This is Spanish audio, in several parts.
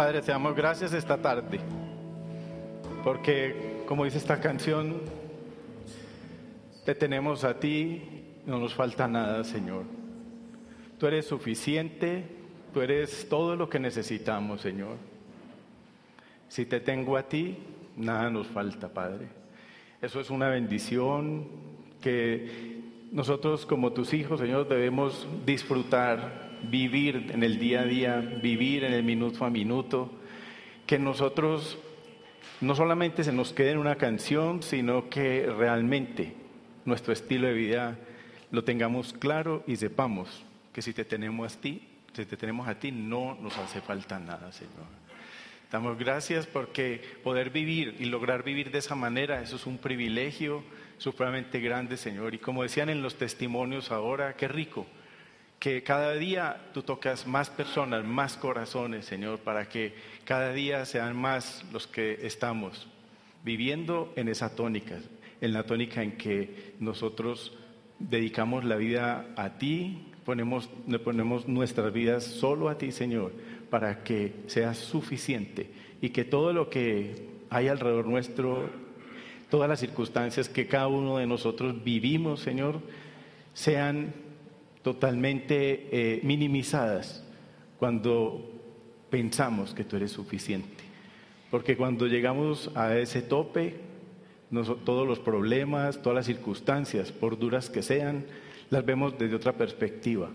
Padre, te damos gracias esta tarde, porque como dice esta canción, te tenemos a ti, no nos falta nada, Señor. Tú eres suficiente, tú eres todo lo que necesitamos, Señor. Si te tengo a ti, nada nos falta, Padre. Eso es una bendición que nosotros como tus hijos, Señor, debemos disfrutar vivir en el día a día, vivir en el minuto a minuto, que nosotros no solamente se nos quede en una canción, sino que realmente nuestro estilo de vida lo tengamos claro y sepamos que si te tenemos a ti, si te tenemos a ti, no nos hace falta nada, Señor. Damos gracias porque poder vivir y lograr vivir de esa manera, eso es un privilegio supremamente grande, Señor. Y como decían en los testimonios ahora, qué rico que cada día tú tocas más personas, más corazones, Señor, para que cada día sean más los que estamos viviendo en esa tónica, en la tónica en que nosotros dedicamos la vida a ti, ponemos, ponemos nuestras vidas solo a ti, Señor, para que sea suficiente y que todo lo que hay alrededor nuestro, todas las circunstancias que cada uno de nosotros vivimos, Señor, sean totalmente eh, minimizadas cuando pensamos que tú eres suficiente. Porque cuando llegamos a ese tope, todos los problemas, todas las circunstancias, por duras que sean, las vemos desde otra perspectiva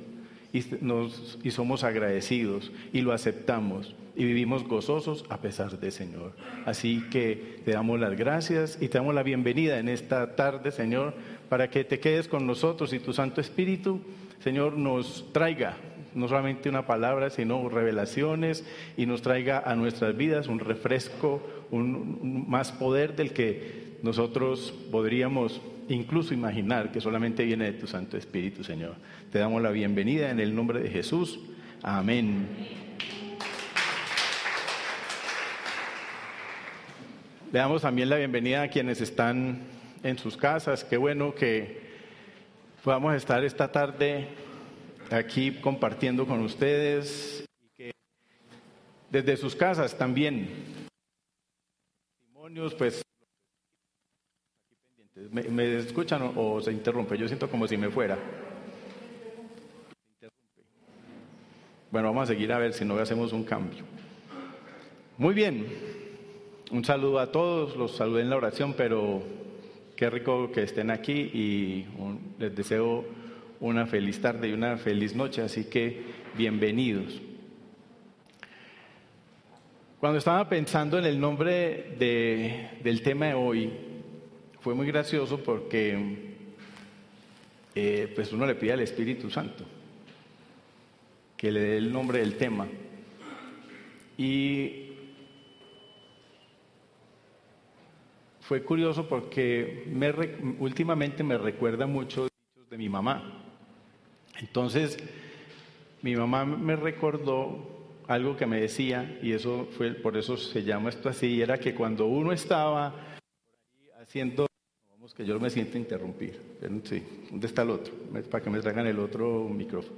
y, nos, y somos agradecidos y lo aceptamos y vivimos gozosos a pesar de Señor. Así que te damos las gracias y te damos la bienvenida en esta tarde, Señor, para que te quedes con nosotros y tu Santo Espíritu Señor, nos traiga no solamente una palabra, sino revelaciones y nos traiga a nuestras vidas un refresco, un, más poder del que nosotros podríamos incluso imaginar que solamente viene de tu Santo Espíritu, Señor. Te damos la bienvenida en el nombre de Jesús. Amén. Le damos también la bienvenida a quienes están en sus casas. Qué bueno que podamos estar esta tarde aquí compartiendo con ustedes y que desde sus casas también testimonios pues ¿Me, ¿Me, escuchan o, se interrumpe? Yo siento como si me fuera. Bueno, vamos a seguir a ver si no hacemos un cambio. Muy bien, un saludo a todos, los saludé en la oración, pero Qué rico que estén aquí y les deseo una feliz tarde y una feliz noche, así que bienvenidos. Cuando estaba pensando en el nombre del tema de hoy, fue muy gracioso porque eh, pues uno le pide al Espíritu Santo que le dé el nombre del tema. Y fue curioso porque últimamente me recuerda mucho de mi mamá. Entonces, mi mamá me recordó algo que me decía, y eso fue, por eso se llama esto así, era que cuando uno estaba haciendo, vamos que yo me siento interrumpir, sí, ¿dónde está el otro? Para que me traigan el otro micrófono.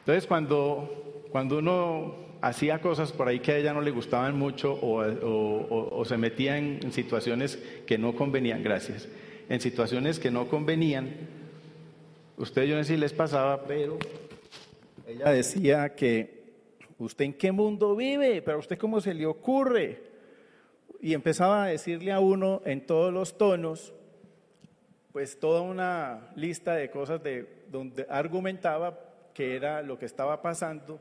Entonces, cuando, cuando uno hacía cosas por ahí que a ella no le gustaban mucho o, se metía en, situaciones que no convenían, gracias, en situaciones que no convenían, ustedes yo no sé si les pasaba, pero ella decía que usted en qué mundo vive, pero usted cómo se le ocurre. Y empezaba a decirle a uno en todos los tonos, pues toda una lista de cosas de donde argumentaba que era lo que estaba pasando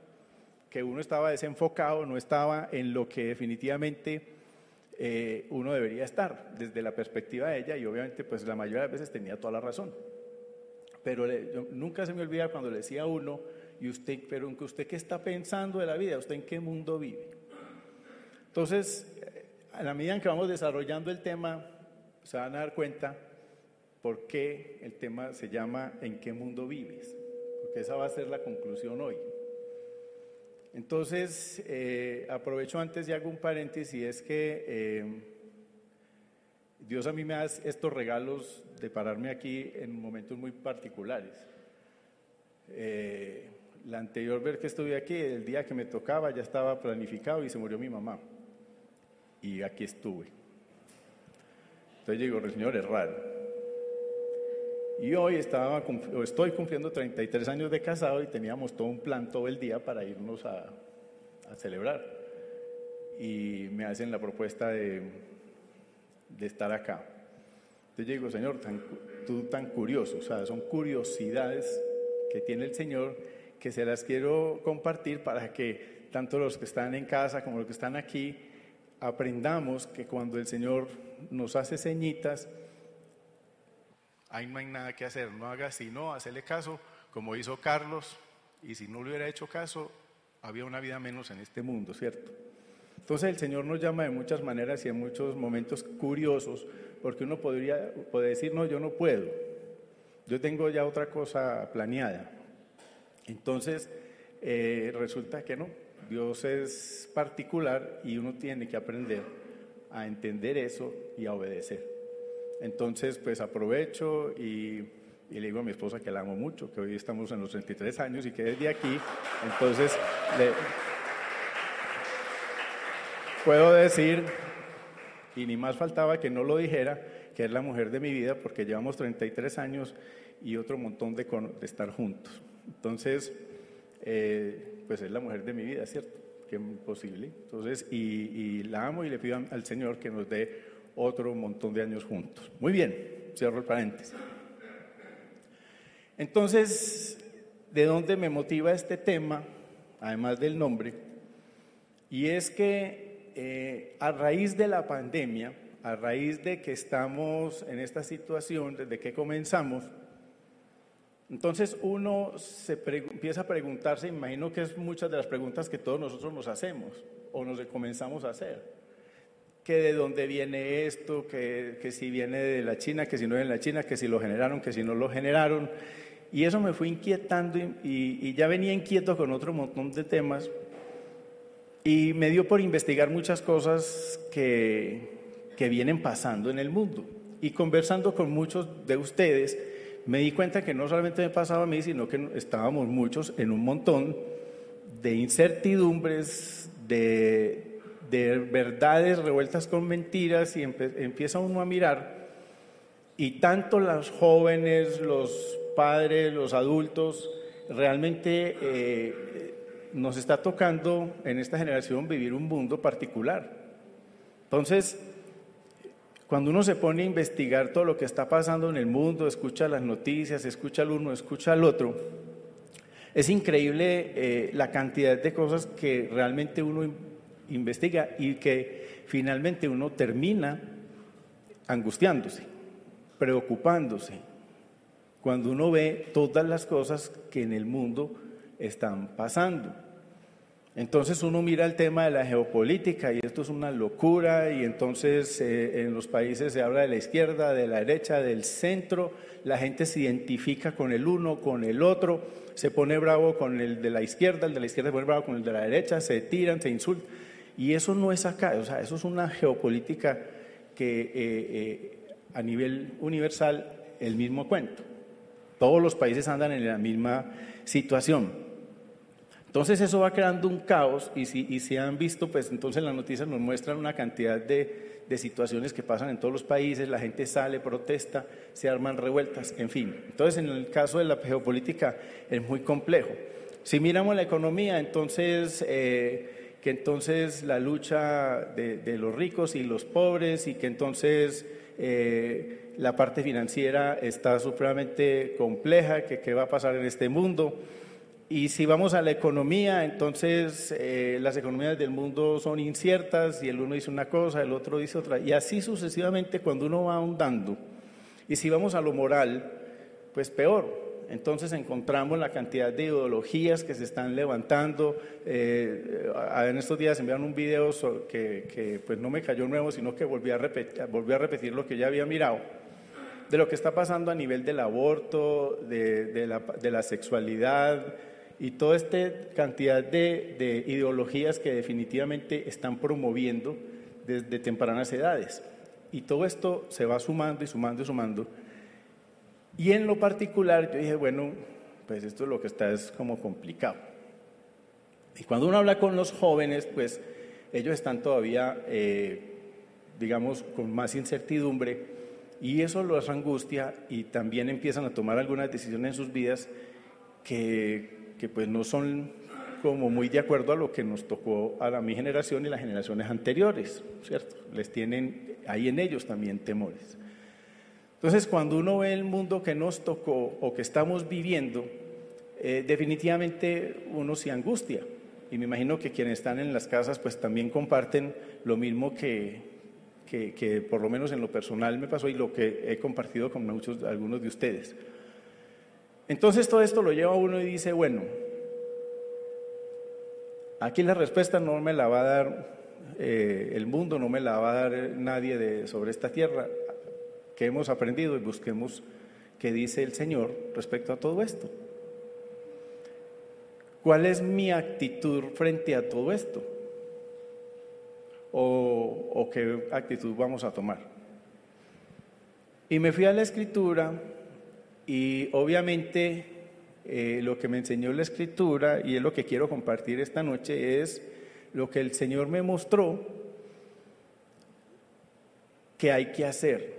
que uno estaba desenfocado, no estaba en lo que definitivamente eh, uno debería estar desde la perspectiva de ella y obviamente pues la mayoría de veces tenía toda la razón. Pero nunca se me olvida cuando le decía a uno, y usted, pero usted qué está pensando de la vida, usted en qué mundo vive. Entonces, a la medida en que vamos desarrollando el tema, se van a dar cuenta por qué el tema se llama ¿En qué mundo vives? Porque esa va a ser la conclusión hoy. Entonces, eh, aprovecho antes y hago un paréntesis, es que eh, Dios a mí me da estos regalos de pararme aquí en momentos muy particulares. Eh, la anterior vez que estuve aquí, el día que me tocaba, ya estaba planificado y se murió mi mamá. Y aquí estuve. Entonces digo, el Señor es raro. Y hoy estaba, estoy cumpliendo 33 años de casado y teníamos todo un plan todo el día para irnos a, a celebrar. Y me hacen la propuesta de, de estar acá. Entonces digo, Señor, tú tan curioso, o sea, son curiosidades que tiene el Señor que se las quiero compartir para que tanto los que están en casa como los que están aquí aprendamos que cuando el Señor nos hace ceñitas, ahí no hay nada que hacer, no haga sino hacerle caso como hizo Carlos y si no le hubiera hecho caso, había una vida menos en este mundo, ¿cierto? Entonces el Señor nos llama de muchas maneras y en muchos momentos curiosos, porque uno podría puede decir, no, yo no puedo, yo tengo ya otra cosa planeada. Entonces, eh, resulta que no, Dios es particular y uno tiene que aprender a entender eso y a obedecer. Entonces, pues aprovecho y, le digo a mi esposa que la amo mucho, que hoy estamos en los 33 años y que desde aquí, entonces puedo decir, y ni más faltaba que no lo dijera, que es la mujer de mi vida, porque llevamos 33 años y otro montón de, de estar juntos. Entonces, eh, pues es la mujer de mi vida, ¿cierto? Que es posible. Entonces, y, la amo y le pido al Señor que nos dé otro montón de años juntos. Muy bien, cierro el paréntesis. Entonces, ¿de dónde me motiva este tema? Además del nombre. Y es que eh, a raíz de la pandemia, a raíz de que estamos en esta situación, desde que comenzamos, entonces uno se empieza a preguntarse, imagino que es muchas de las preguntas que todos nosotros nos hacemos o nos comenzamos a hacer. Que de dónde viene esto, que, si viene de la China, que si no viene de la China, que si lo generaron, que si no lo generaron. Y eso me fue inquietando y ya venía inquieto con otro montón de temas. Y me dio por investigar muchas cosas que, que vienen pasando en el mundo. Y conversando con muchos de ustedes, me di cuenta que no solamente me pasaba a mí, sino que estábamos muchos en un montón de incertidumbres, de, verdades revueltas con mentiras y empieza uno a mirar y tanto los jóvenes, los padres, los adultos, realmente eh, nos está tocando en esta generación vivir un mundo particular. Entonces, cuando uno se pone a investigar todo lo que está pasando en el mundo, escucha las noticias, escucha al uno, escucha al otro, es increíble eh, la cantidad de cosas que realmente uno investiga y que finalmente uno termina angustiándose, preocupándose, cuando uno ve todas las cosas que en el mundo están pasando. Entonces uno mira el tema de la geopolítica y esto es una locura y entonces eh, en los países se habla de la izquierda, de la derecha, del centro, la gente se identifica con el uno, con el otro, se pone bravo con el de la izquierda, el de la izquierda se pone bravo con el de la derecha, se tiran, se insultan. Y eso no es acá, o sea, eso es una geopolítica que eh, eh, a nivel universal el mismo cuento. Todos los países andan en la misma situación. Entonces eso va creando un caos y si, y han visto, pues entonces las noticias nos muestran una cantidad de, situaciones que pasan en todos los países, la gente sale, protesta, se arman revueltas, en fin. Entonces en el caso de la geopolítica es muy complejo. Si miramos la economía, entonces... Eh, que entonces la lucha de, de, los ricos y los pobres y que entonces eh, la parte financiera está supremamente compleja, que qué va a pasar en este mundo. Y si vamos a la economía, entonces eh, las economías del mundo son inciertas y el uno dice una cosa, el otro dice otra. Y así sucesivamente cuando uno va ahondando. Y si vamos a lo moral, pues peor. Entonces encontramos la cantidad de ideologías que se están levantando. Eh, en estos días enviaron un video que, que, pues no me cayó nuevo, sino que volví a, repetir, volví a repetir lo que ya había mirado de lo que está pasando a nivel del aborto, de, de, la, de la, sexualidad, y toda esta cantidad de, ideologías que definitivamente están promoviendo desde tempranas edades. Y todo esto se va sumando y sumando y sumando. Y en lo particular yo dije, bueno, pues esto es lo que está es como complicado. Y cuando uno habla con los jóvenes, pues ellos están todavía, eh, digamos, con más incertidumbre y eso los angustia y también empiezan a tomar algunas decisiones en sus vidas que, que pues no son como muy de acuerdo a lo que nos tocó a la, mi generación y las generaciones anteriores, ¿cierto? Les tienen ahí en ellos también temores. Entonces, cuando uno ve el mundo que nos tocó o que estamos viviendo, eh, definitivamente uno se angustia. Y me imagino que quienes están en las casas pues también comparten lo mismo que, que, que, por lo menos en lo personal me pasó y lo que he compartido con muchos, algunos de ustedes. Entonces todo esto lo lleva uno y dice, bueno, aquí la respuesta no me la va a dar eh, el mundo, no me la va a dar nadie de, sobre esta tierra, que hemos aprendido y busquemos qué dice el Señor respecto a todo esto. ¿Cuál es mi actitud frente a todo esto? ¿O, qué actitud vamos a tomar? Y me fui a la escritura y obviamente eh, lo que me enseñó la escritura y es lo que quiero compartir esta noche es lo que el Señor me mostró que hay que hacer.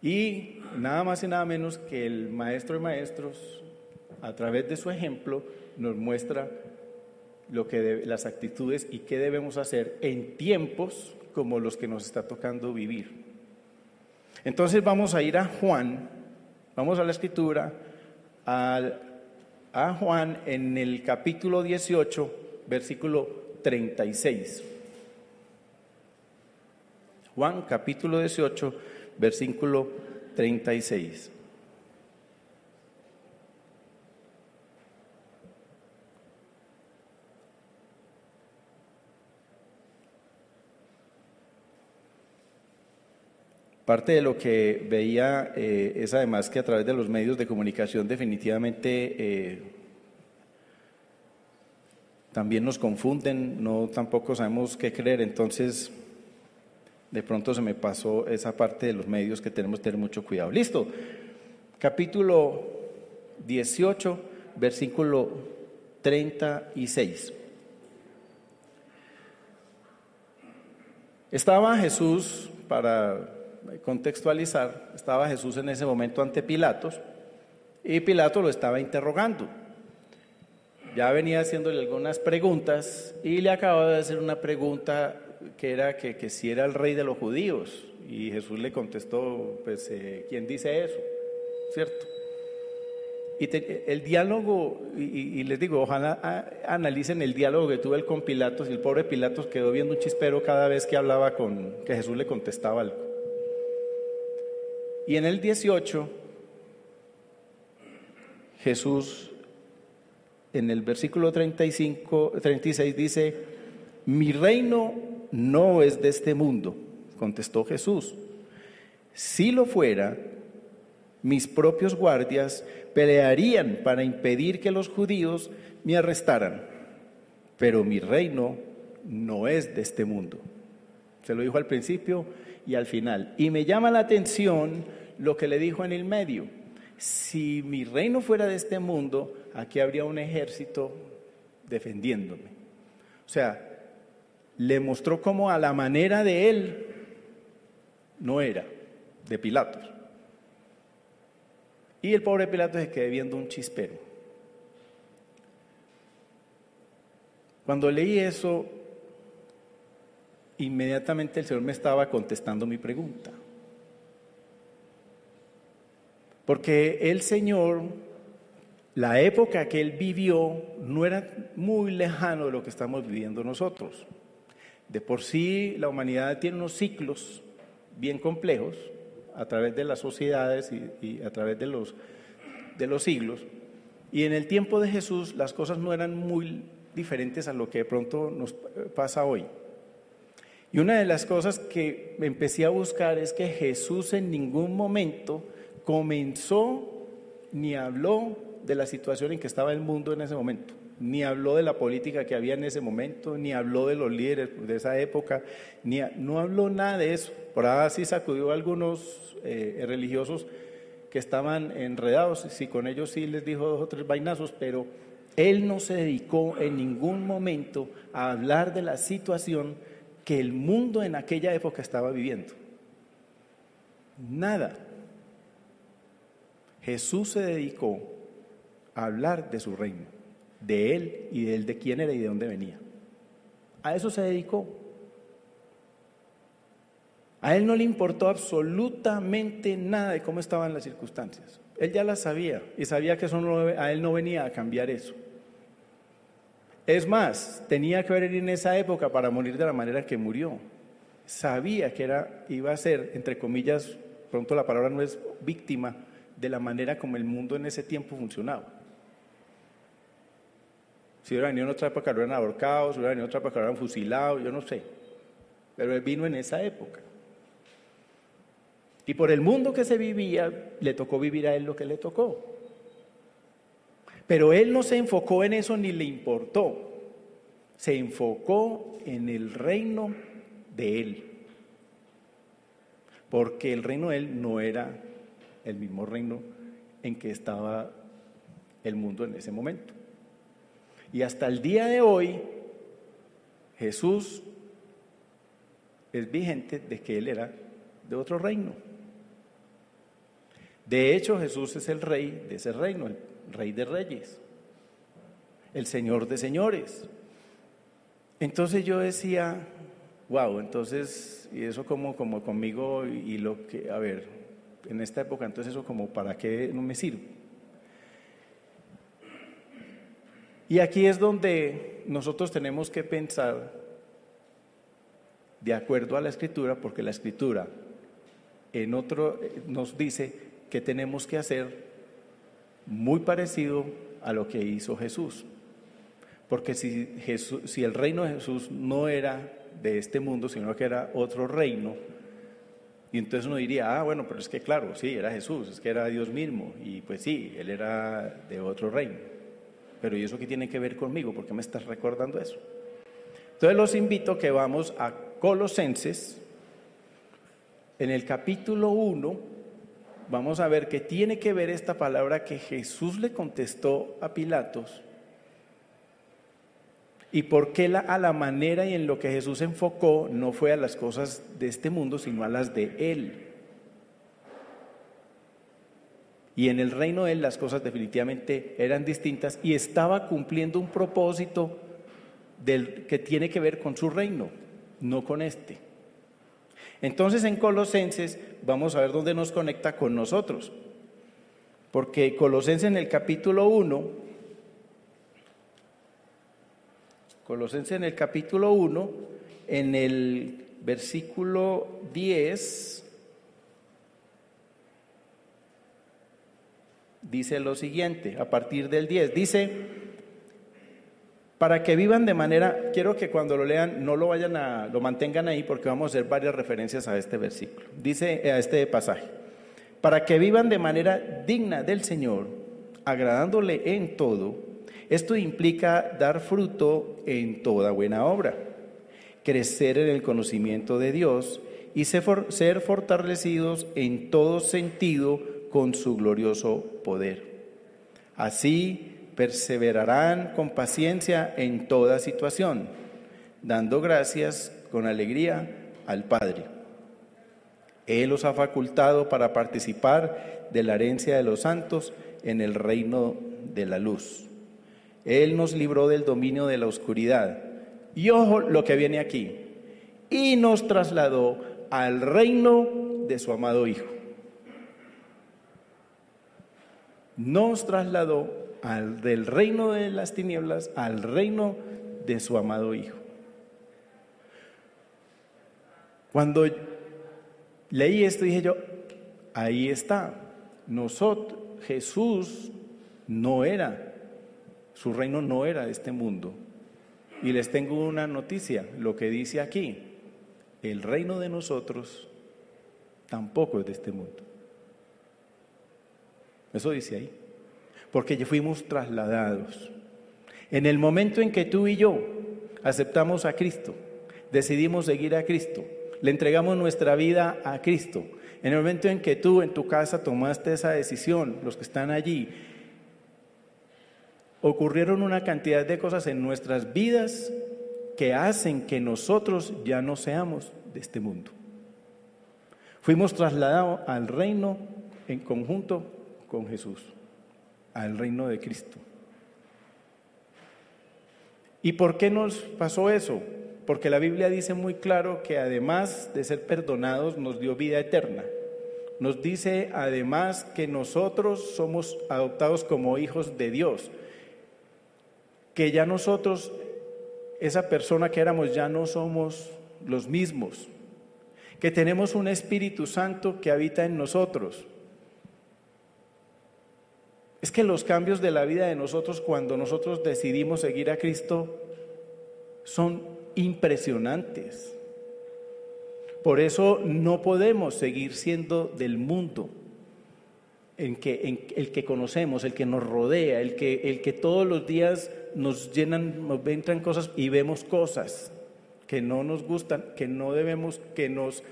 Y nada más y nada menos que el maestro de maestros, a través de su ejemplo, nos muestra lo que las actitudes y qué debemos hacer en tiempos como los que nos está tocando vivir. Entonces vamos a ir a Juan, vamos a la escritura, a Juan en el capítulo 18, versículo 36. Juan capítulo 18, versículo 36. Parte de lo que veía eh, es además que a través de los medios de comunicación definitivamente eh, también nos confunden, no tampoco sabemos qué creer, entonces de pronto se me pasó esa parte de los medios que tenemos que tener mucho cuidado. Listo, capítulo 18, versículo 36. Estaba Jesús para contextualizar, estaba Jesús en ese momento ante Pilatos y Pilato lo estaba interrogando. Ya venía haciéndole algunas preguntas y le acababa de hacer una pregunta que era que, si era el rey de los judíos. Y Jesús le contestó, pues, eh, ¿quién dice eso? ¿Cierto? Y el diálogo, y, les digo, ojalá analicen el diálogo que tuve con Pilatos, y el pobre Pilatos quedó viendo un chispero cada vez que hablaba con, que Jesús le contestaba algo. Y en el 18, Jesús, en el versículo 35, 36 dice, mi reino no es de este mundo, contestó Jesús. Si lo fuera, mis propios guardias pelearían para impedir que los judíos me arrestaran, pero mi reino no es de este mundo. Se lo dijo al principio, y al final. Y me llama la atención lo que le dijo en el medio. Si mi reino fuera de este mundo, aquí habría un ejército defendiéndome. O sea, le mostró cómo a la manera de él no era, de Pilatos. Y el pobre Pilato se quedó viendo un chispero. Cuando leí eso, inmediatamente el Señor me estaba contestando mi pregunta. Porque el Señor, la época que Él vivió no era muy lejano de lo que estamos viviendo nosotros. De por sí la humanidad tiene unos ciclos bien complejos a través de las sociedades y, a través de los, de los siglos. Y en el tiempo de Jesús las cosas no eran muy diferentes a lo que de pronto nos pasa hoy. Y una de las cosas que empecé a buscar es que Jesús en ningún momento comenzó ni habló de la situación en que estaba el mundo en ese momento, ni habló de la política que había en ese momento, ni habló de los líderes de esa época, ni no habló nada de eso. Por ahí sí sacudió a algunos eh, religiosos que estaban enredados, sí, con ellos sí les dijo dos o tres vainazos, pero él no se dedicó en ningún momento a hablar de la situación que el mundo en aquella época estaba viviendo. Nada. Jesús se dedicó a hablar de su reino, de él y de él de quién era y de dónde venía. A eso se dedicó. A él no le importó absolutamente nada de cómo estaban las circunstancias. Él ya las sabía y sabía que eso a él no venía a cambiar eso. Es más, tenía que venir en esa época para morir de la manera que murió. Sabía que era, iba a ser, entre comillas, pronto la palabra no es víctima, de la manera como el mundo en ese tiempo funcionaba. Si hubiera venido en otra época, lo hubieran ahorcado, si hubiera venido en otra época, lo hubieran fusilado, yo no sé. Pero él vino en esa época. Y por el mundo que se vivía, le tocó vivir a él lo que le tocó. Pero él no se enfocó en eso ni le importó. Se enfocó en el reino de él. Porque el reino de él no era el mismo reino en que estaba el mundo en ese momento. Y hasta el día de hoy, Jesús es vigente de que él era de otro reino. De hecho, Jesús es el rey de ese reino, rey de reyes, el señor de señores. Entonces yo decía, wow, entonces, y eso como, como conmigo y lo que, a ver, en esta época, entonces eso como para qué no me sirve. Y aquí es donde nosotros tenemos que pensar de acuerdo a la escritura, porque la escritura en otro nos dice que tenemos que hacer muy parecido a lo que hizo Jesús. Porque si, Jesús, si el reino de Jesús no era de este mundo, sino que era otro reino, y entonces uno diría, ah, bueno, pero es que claro, sí, era Jesús, es que era Dios mismo, y pues sí, Él era de otro reino. Pero ¿y eso qué tiene que ver conmigo? ¿Por qué me estás recordando eso? Entonces los invito que vamos a Colosenses, en el capítulo 1, vamos a ver que tiene que ver esta palabra que Jesús le contestó a Pilatos y por qué la, a la manera y en lo que Jesús enfocó no fue a las cosas de este mundo, sino a las de Él. Y en el reino de Él las cosas definitivamente eran distintas y estaba cumpliendo un propósito del, que tiene que ver con su reino, no con este. Entonces en Colosenses vamos a ver dónde nos conecta con nosotros. Porque Colosenses en el capítulo 1, Colosenses en el capítulo 1, en el versículo 10, dice lo siguiente, a partir del 10, dice, para que vivan de manera, quiero que cuando lo lean no lo vayan a, lo mantengan ahí porque vamos a hacer varias referencias a este versículo, dice a este pasaje, para que vivan de manera digna del Señor, agradándole en todo, esto implica dar fruto en toda buena obra, crecer en el conocimiento de Dios y ser fortalecidos en todo sentido con su glorioso poder. Así, perseverarán con paciencia en toda situación, dando gracias con alegría al Padre. Él los ha facultado para participar de la herencia de los santos en el reino de la luz. Él nos libró del dominio de la oscuridad. Y ojo lo que viene aquí. Y nos trasladó al reino de su amado Hijo. Nos trasladó al, del reino de las tinieblas al reino de su amado Hijo. Cuando leí esto dije yo, ahí está, nosotros, Jesús no era, su reino no era de este mundo. Y les tengo una noticia, lo que dice aquí, el reino de nosotros tampoco es de este mundo. Eso dice ahí porque fuimos trasladados. En el momento en que tú y yo aceptamos a Cristo, decidimos seguir a Cristo, le entregamos nuestra vida a Cristo, En el momento en que tú en tu casa tomaste esa decisión, los que están allí, ocurrieron una cantidad de cosas en nuestras vidas que hacen que nosotros ya no seamos de este mundo. Fuimos trasladados al reino en conjunto con Jesús, al reino de Cristo. ¿Y por qué nos pasó eso? Porque la Biblia dice muy claro que además de ser perdonados nos dio vida eterna. Nos dice además que nosotros somos adoptados como hijos de Dios, que ya nosotros, esa persona que éramos, ya no somos los mismos, que tenemos un Espíritu Santo que habita en nosotros. Es que los cambios de la vida de nosotros cuando nosotros decidimos seguir a Cristo son impresionantes. Por eso no podemos seguir siendo del mundo en que, el que conocemos, el que nos rodea, el que, el que todos los días nos llenan, nos entran cosas y vemos cosas que no nos gustan, que no debemos, que nos,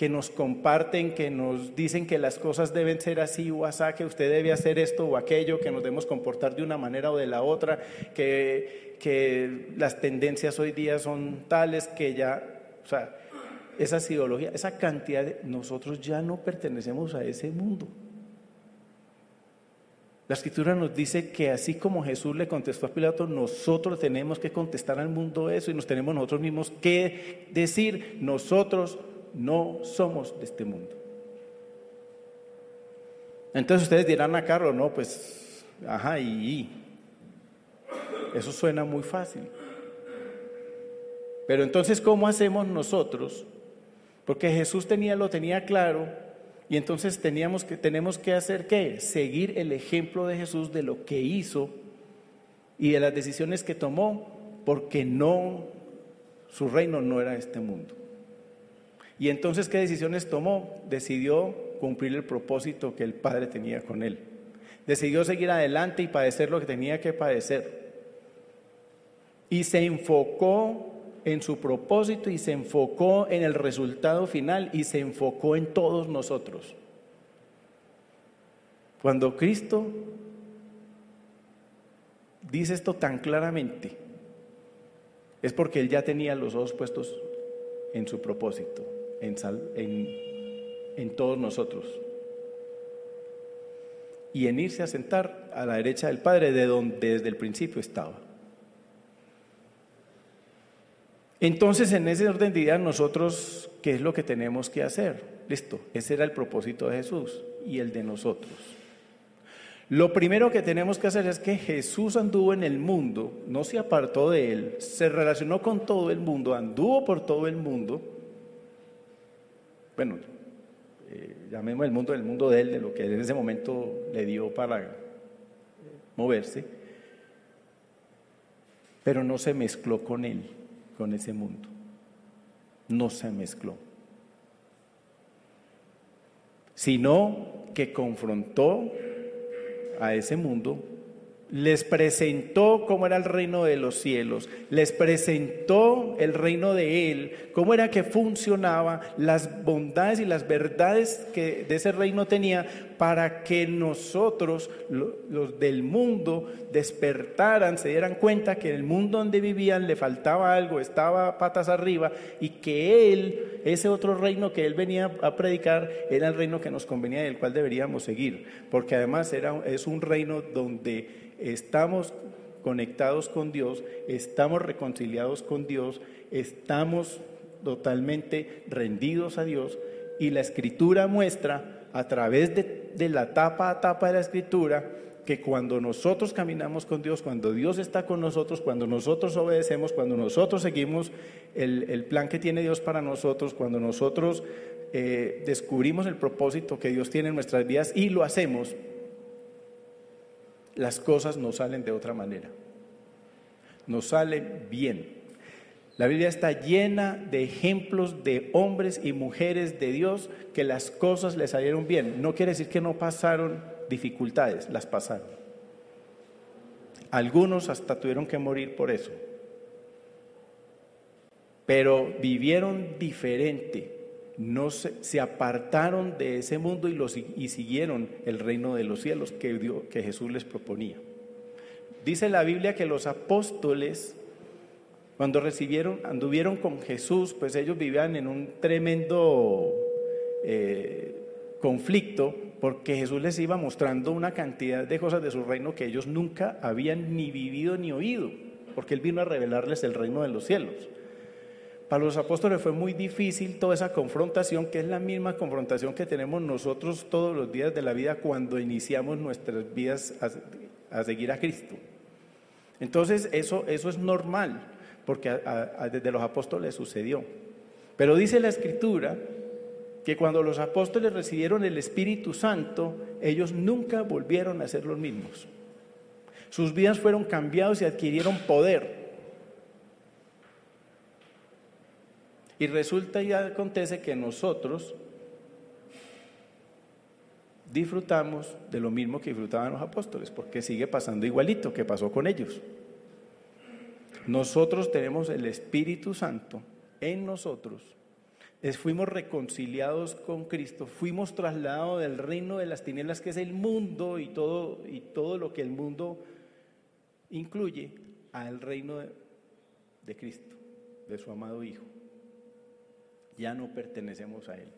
que nos comparten, que nos dicen que las cosas deben ser así o así, que usted debe hacer esto o aquello, que nos debemos comportar de una manera o de la otra, que, que las tendencias hoy día son tales que ya, o sea, esa ideología, esa cantidad de... Nosotros ya no pertenecemos a ese mundo. La escritura nos dice que así como Jesús le contestó a Pilato, nosotros tenemos que contestar al mundo eso y nos tenemos nosotros mismos que decir, nosotros no somos de este mundo. Entonces ustedes dirán a Carlos, no, pues, ajá, y, y. Eso suena muy fácil. Pero entonces, ¿cómo hacemos nosotros porque Jesús tenía, lo tenía claro y entonces teníamos que, tenemos que hacer qué? Seguir el ejemplo de Jesús de lo que hizo y de las decisiones que tomó, porque no, su reino no era este mundo. Y entonces, ¿qué decisiones tomó? Decidió cumplir el propósito que el Padre tenía con él. Decidió seguir adelante y padecer lo que tenía que padecer. Y se enfocó en su propósito y se enfocó en el resultado final y se enfocó en todos nosotros. Cuando Cristo dice esto tan claramente, es porque Él ya tenía los ojos puestos en su propósito, en, todos nosotros. Y en irse a sentar a la derecha del Padre, de donde desde el principio estaba. Entonces, en ese orden de ideas, nosotros, ¿qué es lo que tenemos que hacer? Listo, ese era el propósito de Jesús y el de nosotros. Lo primero que tenemos que hacer es que Jesús anduvo en el mundo, no se apartó de él, se relacionó con todo el mundo, anduvo por todo el mundo. Bueno, eh, llamemos el mundo del mundo de él, de lo que en ese momento le dio para moverse, pero no se mezcló con él con ese mundo. No se mezcló. Sino que confrontó a ese mundo les presentó cómo era el reino de los cielos, les presentó el reino de Él, cómo era que funcionaba, las bondades y las verdades que de ese reino tenía para que nosotros, los del mundo, despertaran, se dieran cuenta que en el mundo donde vivían le faltaba algo, estaba patas arriba y que Él, ese otro reino que Él venía a predicar, era el reino que nos convenía y el cual deberíamos seguir, porque además era, es un reino donde estamos conectados con Dios, estamos reconciliados con Dios, estamos totalmente rendidos a Dios y la escritura muestra a través de, la tapa a tapa de la escritura que cuando nosotros caminamos con Dios, cuando Dios está con nosotros, cuando nosotros obedecemos, cuando nosotros seguimos el, plan que tiene Dios para nosotros, cuando nosotros eh, descubrimos el propósito que Dios tiene en nuestras vidas y lo hacemos, las cosas no salen de otra manera. Nos salen bien. La Biblia está llena de ejemplos de hombres y mujeres de Dios que las cosas les salieron bien. No quiere decir que no pasaron dificultades, las pasaron. Algunos hasta tuvieron que morir por eso. Pero vivieron diferente no se, se apartaron de ese mundo y, los, y siguieron el reino de los cielos que, dio, que Jesús les proponía. Dice la Biblia que los apóstoles, cuando recibieron, anduvieron con Jesús, pues ellos vivían en un tremendo eh, conflicto porque Jesús les iba mostrando una cantidad de cosas de su reino que ellos nunca habían ni vivido ni oído, porque Él vino a revelarles el reino de los cielos. Para los apóstoles fue muy difícil toda esa confrontación, que es la misma confrontación que tenemos nosotros todos los días de la vida cuando iniciamos nuestras vidas a, seguir a Cristo. Entonces eso, eso es normal, porque desde los apóstoles sucedió. Pero dice la escritura que cuando los apóstoles recibieron el Espíritu Santo, ellos nunca volvieron a ser los mismos. Sus vidas fueron cambiados y adquirieron poder. Y resulta y acontece que nosotros disfrutamos de lo mismo que disfrutaban los apóstoles, porque sigue pasando igualito que pasó con ellos. Nosotros tenemos el Espíritu Santo en nosotros fuimos reconciliados con Cristo, fuimos trasladados del reino de las tinieblas, que es el mundo y todo, y todo lo que el mundo incluye, al reino de Cristo, de su amado Hijo. Ya no pertenecemos a Él.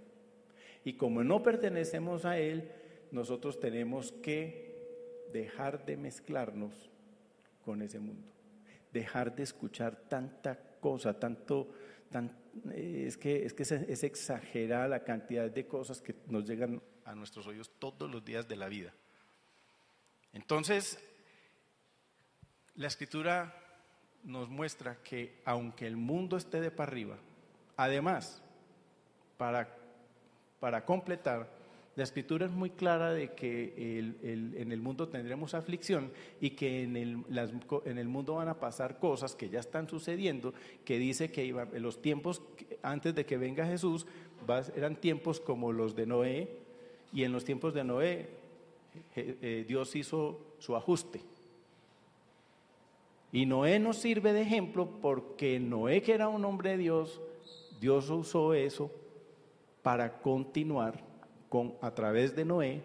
Y como no pertenecemos a Él, nosotros tenemos que dejar de mezclarnos con ese mundo, dejar de escuchar tanta cosa, tanto es que, es, que es, exagerada la cantidad de cosas que nos llegan a nuestros oídos todos los días de la vida. Entonces, la escritura nos muestra que aunque el mundo esté de para arriba, además, para, completar, la escritura es muy clara de que en el mundo tendremos aflicción y que en el, mundo van a pasar cosas que ya están sucediendo, que dice que iba, los tiempos antes de que venga Jesús eran tiempos como los de Noé y en los tiempos de Noé eh, Dios hizo su ajuste. Y Noé nos sirve de ejemplo porque Noé, que era un hombre de Dios, Dios usó eso para continuar a través de Noé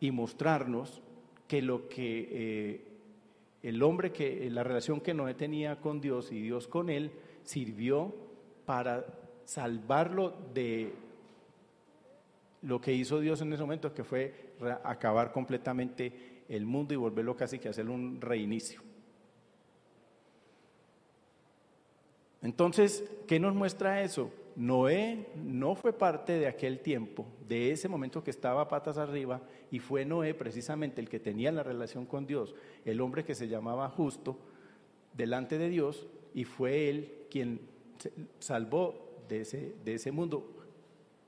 y mostrarnos que lo que eh, el hombre que la relación que Noé tenía con Dios y Dios con él sirvió para salvarlo de lo que hizo Dios en ese momento, que fue acabar completamente el mundo y volverlo casi que hacer un reinicio. Entonces, ¿qué nos muestra eso? Noé no fue parte de aquel tiempo, de ese momento que estaba patas arriba, y fue Noé precisamente el que tenía la relación con Dios, el hombre que se llamaba justo delante de Dios, y fue él quien salvó de ese, de ese mundo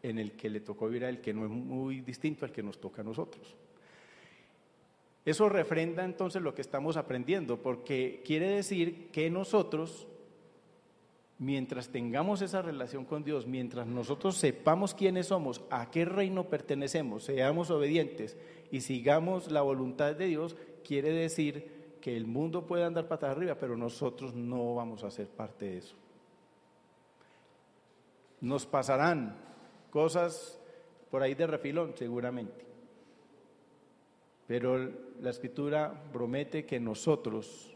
en el que le tocó vivir a él, que no es muy distinto al que nos toca a nosotros. Eso refrenda entonces lo que estamos aprendiendo, porque quiere decir que nosotros mientras tengamos esa relación con Dios, mientras nosotros sepamos quiénes somos, a qué reino pertenecemos, seamos obedientes y sigamos la voluntad de Dios, quiere decir que el mundo puede andar patas arriba, pero nosotros no vamos a ser parte de eso. Nos pasarán cosas por ahí de refilón, seguramente. Pero la escritura promete que nosotros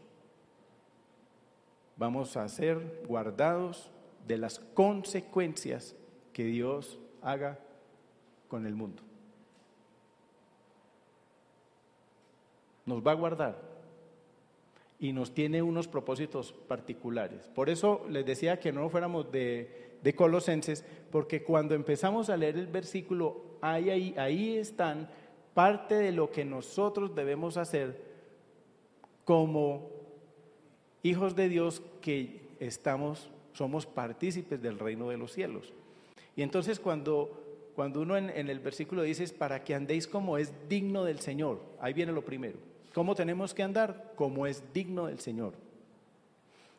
vamos a ser guardados de las consecuencias que Dios haga con el mundo. Nos va a guardar y nos tiene unos propósitos particulares. Por eso les decía que no fuéramos de, de Colosenses, porque cuando empezamos a leer el versículo, ahí, ahí, ahí están parte de lo que nosotros debemos hacer como hijos de Dios que estamos, somos partícipes del reino de los cielos. Y entonces cuando, cuando uno en, el versículo dice, para que andéis como es digno del Señor, ahí viene lo primero. ¿Cómo tenemos que andar? Como es digno del Señor.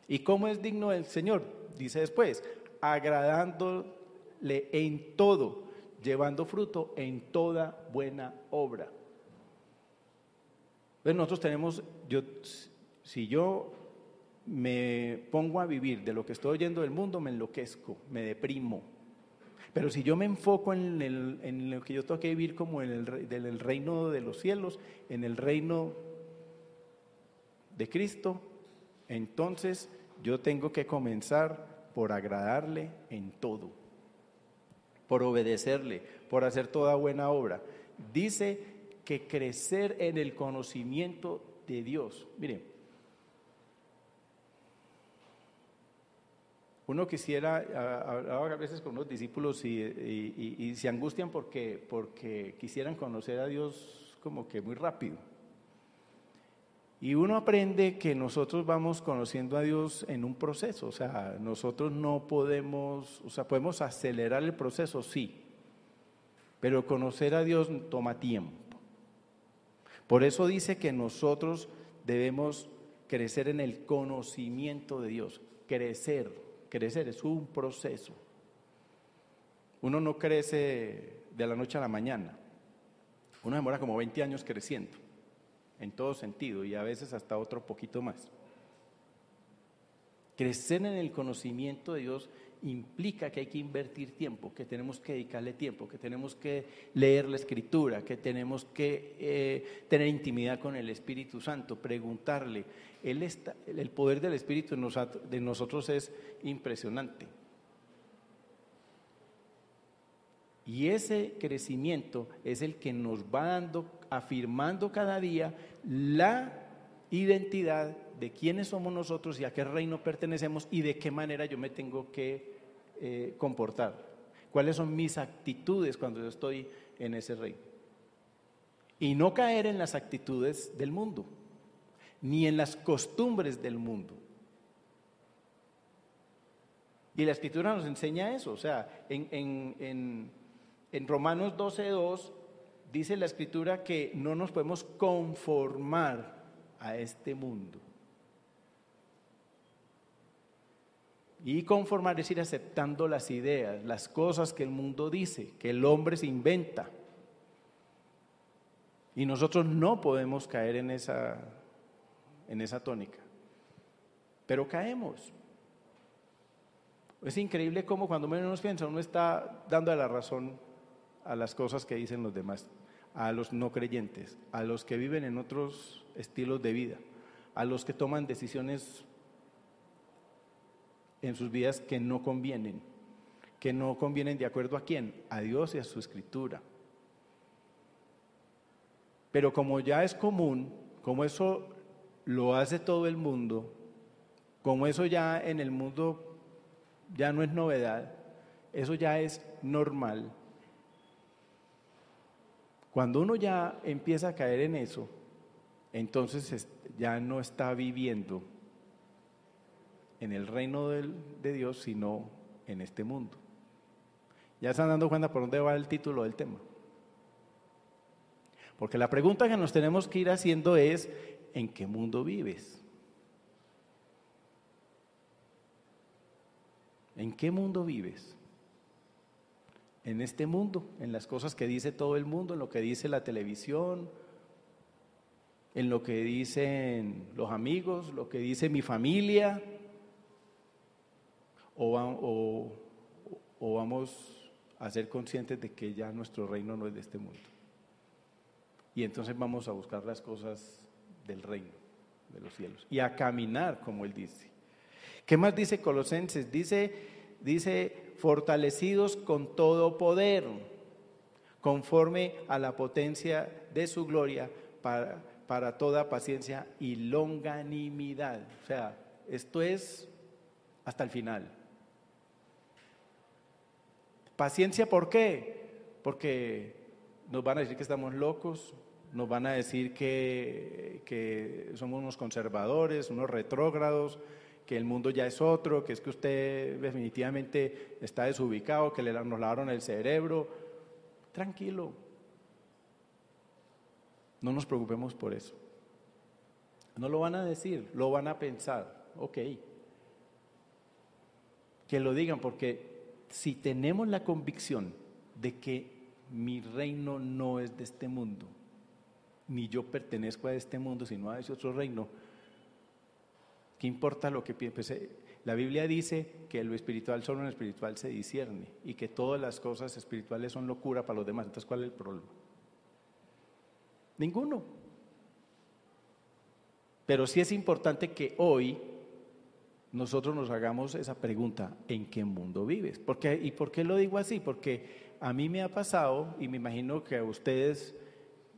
¿Y cómo es digno del Señor? Dice después, agradándole en todo, llevando fruto en toda buena obra. Pues nosotros tenemos, yo, si yo me pongo a vivir de lo que estoy oyendo del mundo, me enloquezco, me deprimo. Pero si yo me enfoco en, el, en lo que yo tengo que vivir como en el, del reino de los cielos, en el reino de Cristo, entonces yo tengo que comenzar por agradarle en todo, por obedecerle, por hacer toda buena obra. Dice que crecer en el conocimiento de Dios. Miren, Uno quisiera, a veces con los discípulos y, se angustian porque, porque quisieran conocer a Dios como que muy rápido. Y uno aprende que nosotros vamos conociendo a Dios en un proceso, o sea, nosotros no podemos, o sea, podemos acelerar el proceso, sí, pero conocer a Dios toma tiempo. Por eso dice que nosotros debemos crecer en el conocimiento de Dios, crecer, crecer es un proceso. Uno no crece de la noche a la mañana. Uno demora como 20 años creciendo, en todo sentido, y a veces hasta otro poquito más. Crecer en el conocimiento de Dios implica que hay que invertir tiempo, que tenemos que dedicarle tiempo, que tenemos que leer la escritura, que tenemos que eh, tener intimidad con el Espíritu Santo, preguntarle. El poder del Espíritu de nosotros es impresionante. Y ese crecimiento es el que nos va dando, afirmando cada día la identidad de quiénes somos nosotros y a qué reino pertenecemos y de qué manera yo me tengo que eh, comportar. ¿Cuáles son mis actitudes cuando yo estoy en ese reino? Y no caer en las actitudes del mundo, ni en las costumbres del mundo. Y la escritura nos enseña eso, o sea, en, en, en, en Romanos 12.2 dice la escritura que no nos podemos conformar a este mundo. Y conformar es ir aceptando las ideas, las cosas que el mundo dice, que el hombre se inventa. Y nosotros no podemos caer en esa, en esa tónica. Pero caemos. Es increíble cómo cuando menos piensa uno está dando la razón a las cosas que dicen los demás, a los no creyentes, a los que viven en otros estilos de vida, a los que toman decisiones en sus vidas que no convienen, que no convienen de acuerdo a quién, a Dios y a su escritura. Pero como ya es común, como eso lo hace todo el mundo, como eso ya en el mundo ya no es novedad, eso ya es normal. Cuando uno ya empieza a caer en eso, entonces ya no está viviendo en el reino de Dios, sino en este mundo. Ya están dando cuenta por dónde va el título del tema. Porque la pregunta que nos tenemos que ir haciendo es, ¿en qué mundo vives? ¿En qué mundo vives? En este mundo, en las cosas que dice todo el mundo, en lo que dice la televisión, en lo que dicen los amigos, lo que dice mi familia, o, vamos a ser conscientes de que ya nuestro reino no es de este mundo. Y entonces vamos a buscar las cosas del reino, de los cielos, y a caminar como Él dice. ¿Qué más dice Colosenses? Dice, dice, fortalecidos con todo poder, conforme a la potencia de su gloria, para, para toda paciencia y longanimidad. O sea, esto es hasta el final. Paciencia, ¿por qué? Porque nos van a decir que estamos locos, nos van a decir que, que somos unos conservadores, unos retrógrados, que el mundo ya es otro, que es que usted definitivamente está desubicado, que le, nos lavaron el cerebro. Tranquilo. No nos preocupemos por eso. No lo van a decir, lo van a pensar. Ok. Que lo digan porque si tenemos la convicción de que mi reino no es de este mundo, ni yo pertenezco a este mundo, sino a ese otro reino, ¿qué importa lo que piense? Pues, eh, la Biblia dice que lo espiritual solo en lo espiritual se discierne y que todas las cosas espirituales son locura para los demás. Entonces, ¿cuál es el problema? Ninguno. Pero sí es importante que hoy nosotros nos hagamos esa pregunta, ¿en qué mundo vives? Porque, ¿Y por qué lo digo así? Porque a mí me ha pasado, y me imagino que a ustedes,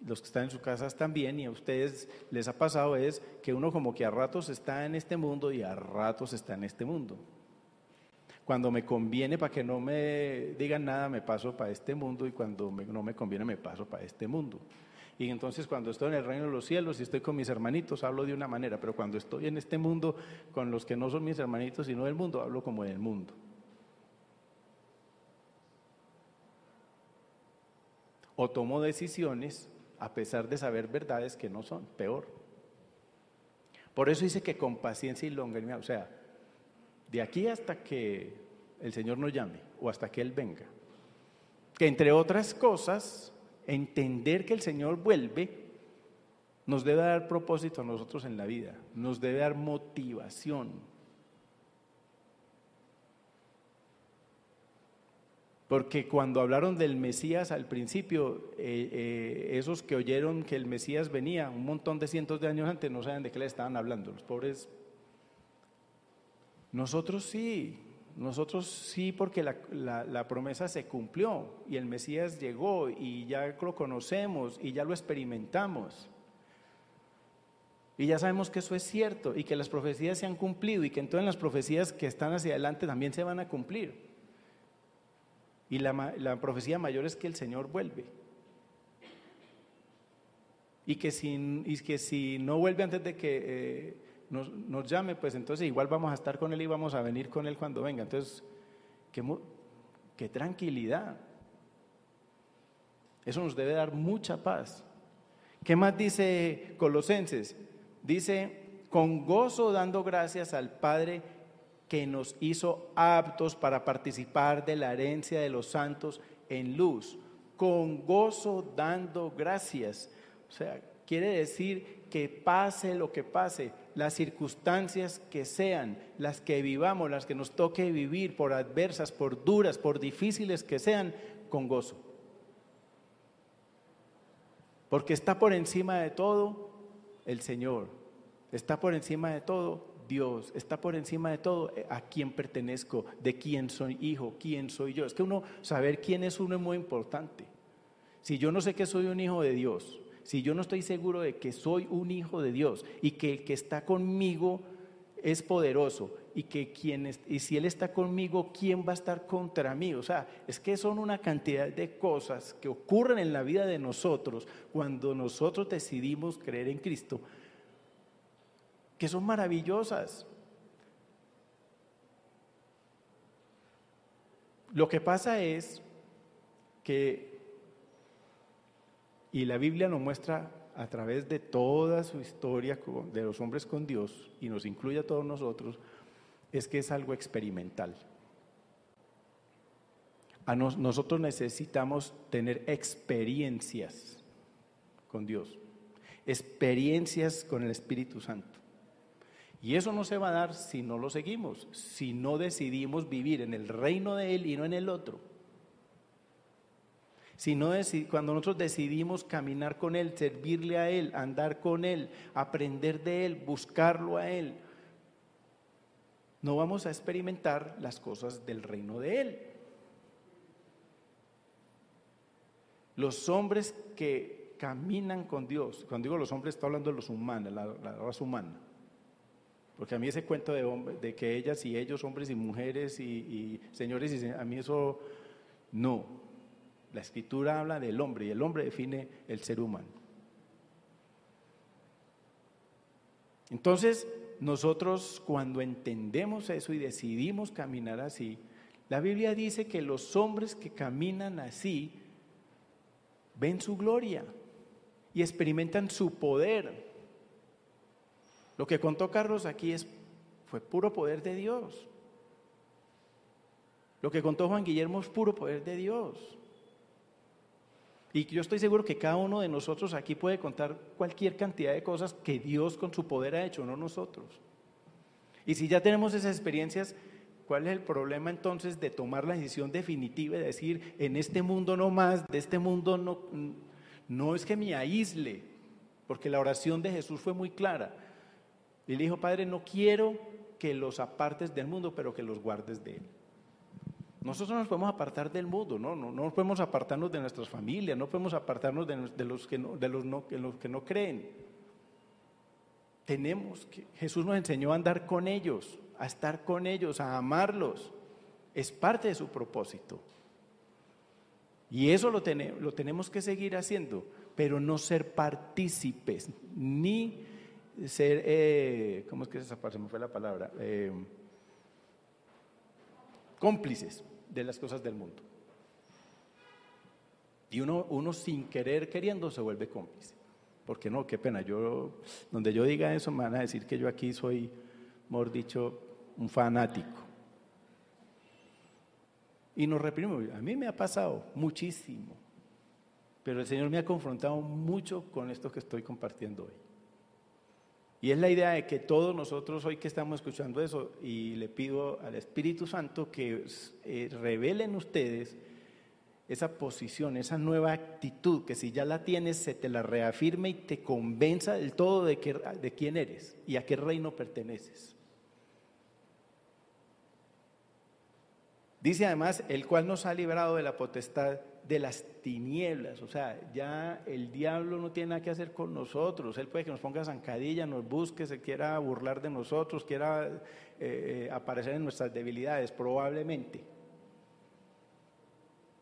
los que están en sus casas también, y a ustedes les ha pasado, es que uno como que a ratos está en este mundo y a ratos está en este mundo. Cuando me conviene para que no me digan nada, me paso para este mundo, y cuando no me conviene, me paso para este mundo. Y entonces cuando estoy en el reino de los cielos y estoy con mis hermanitos, hablo de una manera, pero cuando estoy en este mundo con los que no son mis hermanitos, sino del mundo, hablo como del mundo. O tomo decisiones a pesar de saber verdades que no son, peor. Por eso dice que con paciencia y longanimidad, o sea, de aquí hasta que el Señor nos llame o hasta que Él venga, que entre otras cosas entender que el Señor vuelve, nos debe dar propósito a nosotros en la vida, nos debe dar motivación. Porque cuando hablaron del Mesías al principio, eh, eh, esos que oyeron que el Mesías venía un montón de cientos de años antes no saben de qué le estaban hablando, los pobres. Nosotros sí, nosotros sí, porque la, promesa se cumplió y el Mesías llegó y ya lo conocemos y ya lo experimentamos. Y ya sabemos que eso es cierto y que las profecías se han cumplido y que entonces las profecías que están hacia adelante también se van a cumplir. Y la, profecía mayor es que el Señor vuelve. Y que si, y que si no vuelve antes de que eh, nos, llame, pues entonces igual vamos a estar con Él y vamos a venir con Él cuando venga. Entonces, qué, qué tranquilidad. Eso nos debe dar mucha paz. ¿Qué más dice Colosenses? Dice, con gozo dando gracias al Padre que nos hizo aptos para participar de la herencia de los santos en luz. Con gozo dando gracias. O sea, quiere decir que pase lo que pase, las circunstancias que sean, las que vivamos, las que nos toque vivir, por adversas, por duras, por difíciles que sean, con gozo. Porque está por encima de todo el Señor, está por encima de todo Dios, está por encima de todo eh, a quién pertenezco, de quién soy hijo, quién soy yo. Es que uno, saber quién es uno es muy importante. Si yo no sé que soy un hijo de Dios, si yo no estoy seguro de que soy un hijo de Dios y que el que está conmigo es poderoso y que y si él está conmigo, ¿quién va a estar contra mí? O sea, es que son una cantidad de cosas que ocurren en la vida de nosotros cuando nosotros decidimos creer en Cristo, que son maravillosas. Lo que pasa es que y la Biblia nos muestra a través de toda su historia de los hombres con Dios, y nos incluye a todos nosotros, es que es algo experimental. A nosotros necesitamos tener experiencias con Dios, experiencias con el Espíritu Santo. Y eso no se va a dar si no lo seguimos, si no decidimos vivir en el reino de Él y no en el otro sino cuando nosotros decidimos caminar con Él, servirle a Él, andar con Él, aprender de Él, buscarlo a Él, no vamos a experimentar las cosas del reino de Él. Los hombres que caminan con Dios, cuando digo los hombres, estoy hablando de los humanos, la, raza humana. Porque a mí ese cuento de, de, que ellas y ellos, hombres y mujeres y, y señores, a mí eso no. La escritura habla del hombre y el hombre define el ser humano. Entonces, nosotros cuando entendemos eso y decidimos caminar así, la Biblia dice que los hombres que caminan así ven su gloria y experimentan su poder. Lo que contó Carlos aquí es, fue puro poder de Dios. Lo que contó Juan Guillermo es puro poder de Dios. Y yo estoy seguro que cada uno de nosotros aquí puede contar cualquier cantidad de cosas que Dios con su poder ha hecho, no nosotros. Y si ya tenemos esas experiencias, ¿cuál es el problema entonces de tomar la decisión definitiva y decir, en este mundo no más, de este mundo no, no es que me aísle, porque la oración de Jesús fue muy clara. Y le dijo, Padre, no quiero que los apartes del mundo, pero que los guardes de él. Nosotros no nos podemos apartar del mundo, no, no, no podemos apartarnos de nuestras familias, no podemos apartarnos de, los, que no, creen. Tenemos que, Jesús nos enseñó a andar con ellos, a estar con ellos, a amarlos. Es parte de su propósito. Y eso lo, tenemos que seguir haciendo, pero no ser partícipes, ni ser, eh, ¿cómo es que? Se me fue la palabra. Eh, cómplices de las cosas del mundo. Y uno, uno sin querer, queriendo, se vuelve cómplice. Porque no, qué pena, yo, donde yo diga eso, me van a decir que yo aquí soy, mejor dicho, un fanático. Y nos reprimimos. A mí me ha pasado muchísimo. Pero el Señor me ha confrontado mucho con esto que estoy compartiendo hoy. Y es la idea de que todos nosotros hoy que estamos escuchando eso, y le pido al Espíritu Santo que eh, revelen ustedes esa posición, esa nueva actitud, que si ya la tienes, se te la reafirme y te convenza del todo de, que, de quién eres y a qué reino perteneces. Dice además, el cual nos ha librado de la potestad de las tinieblas, o sea, ya el diablo no tiene nada que hacer con nosotros, él puede que nos ponga zancadilla, nos busque, se quiera burlar de nosotros, quiera eh, eh, aparecer en nuestras debilidades, probablemente,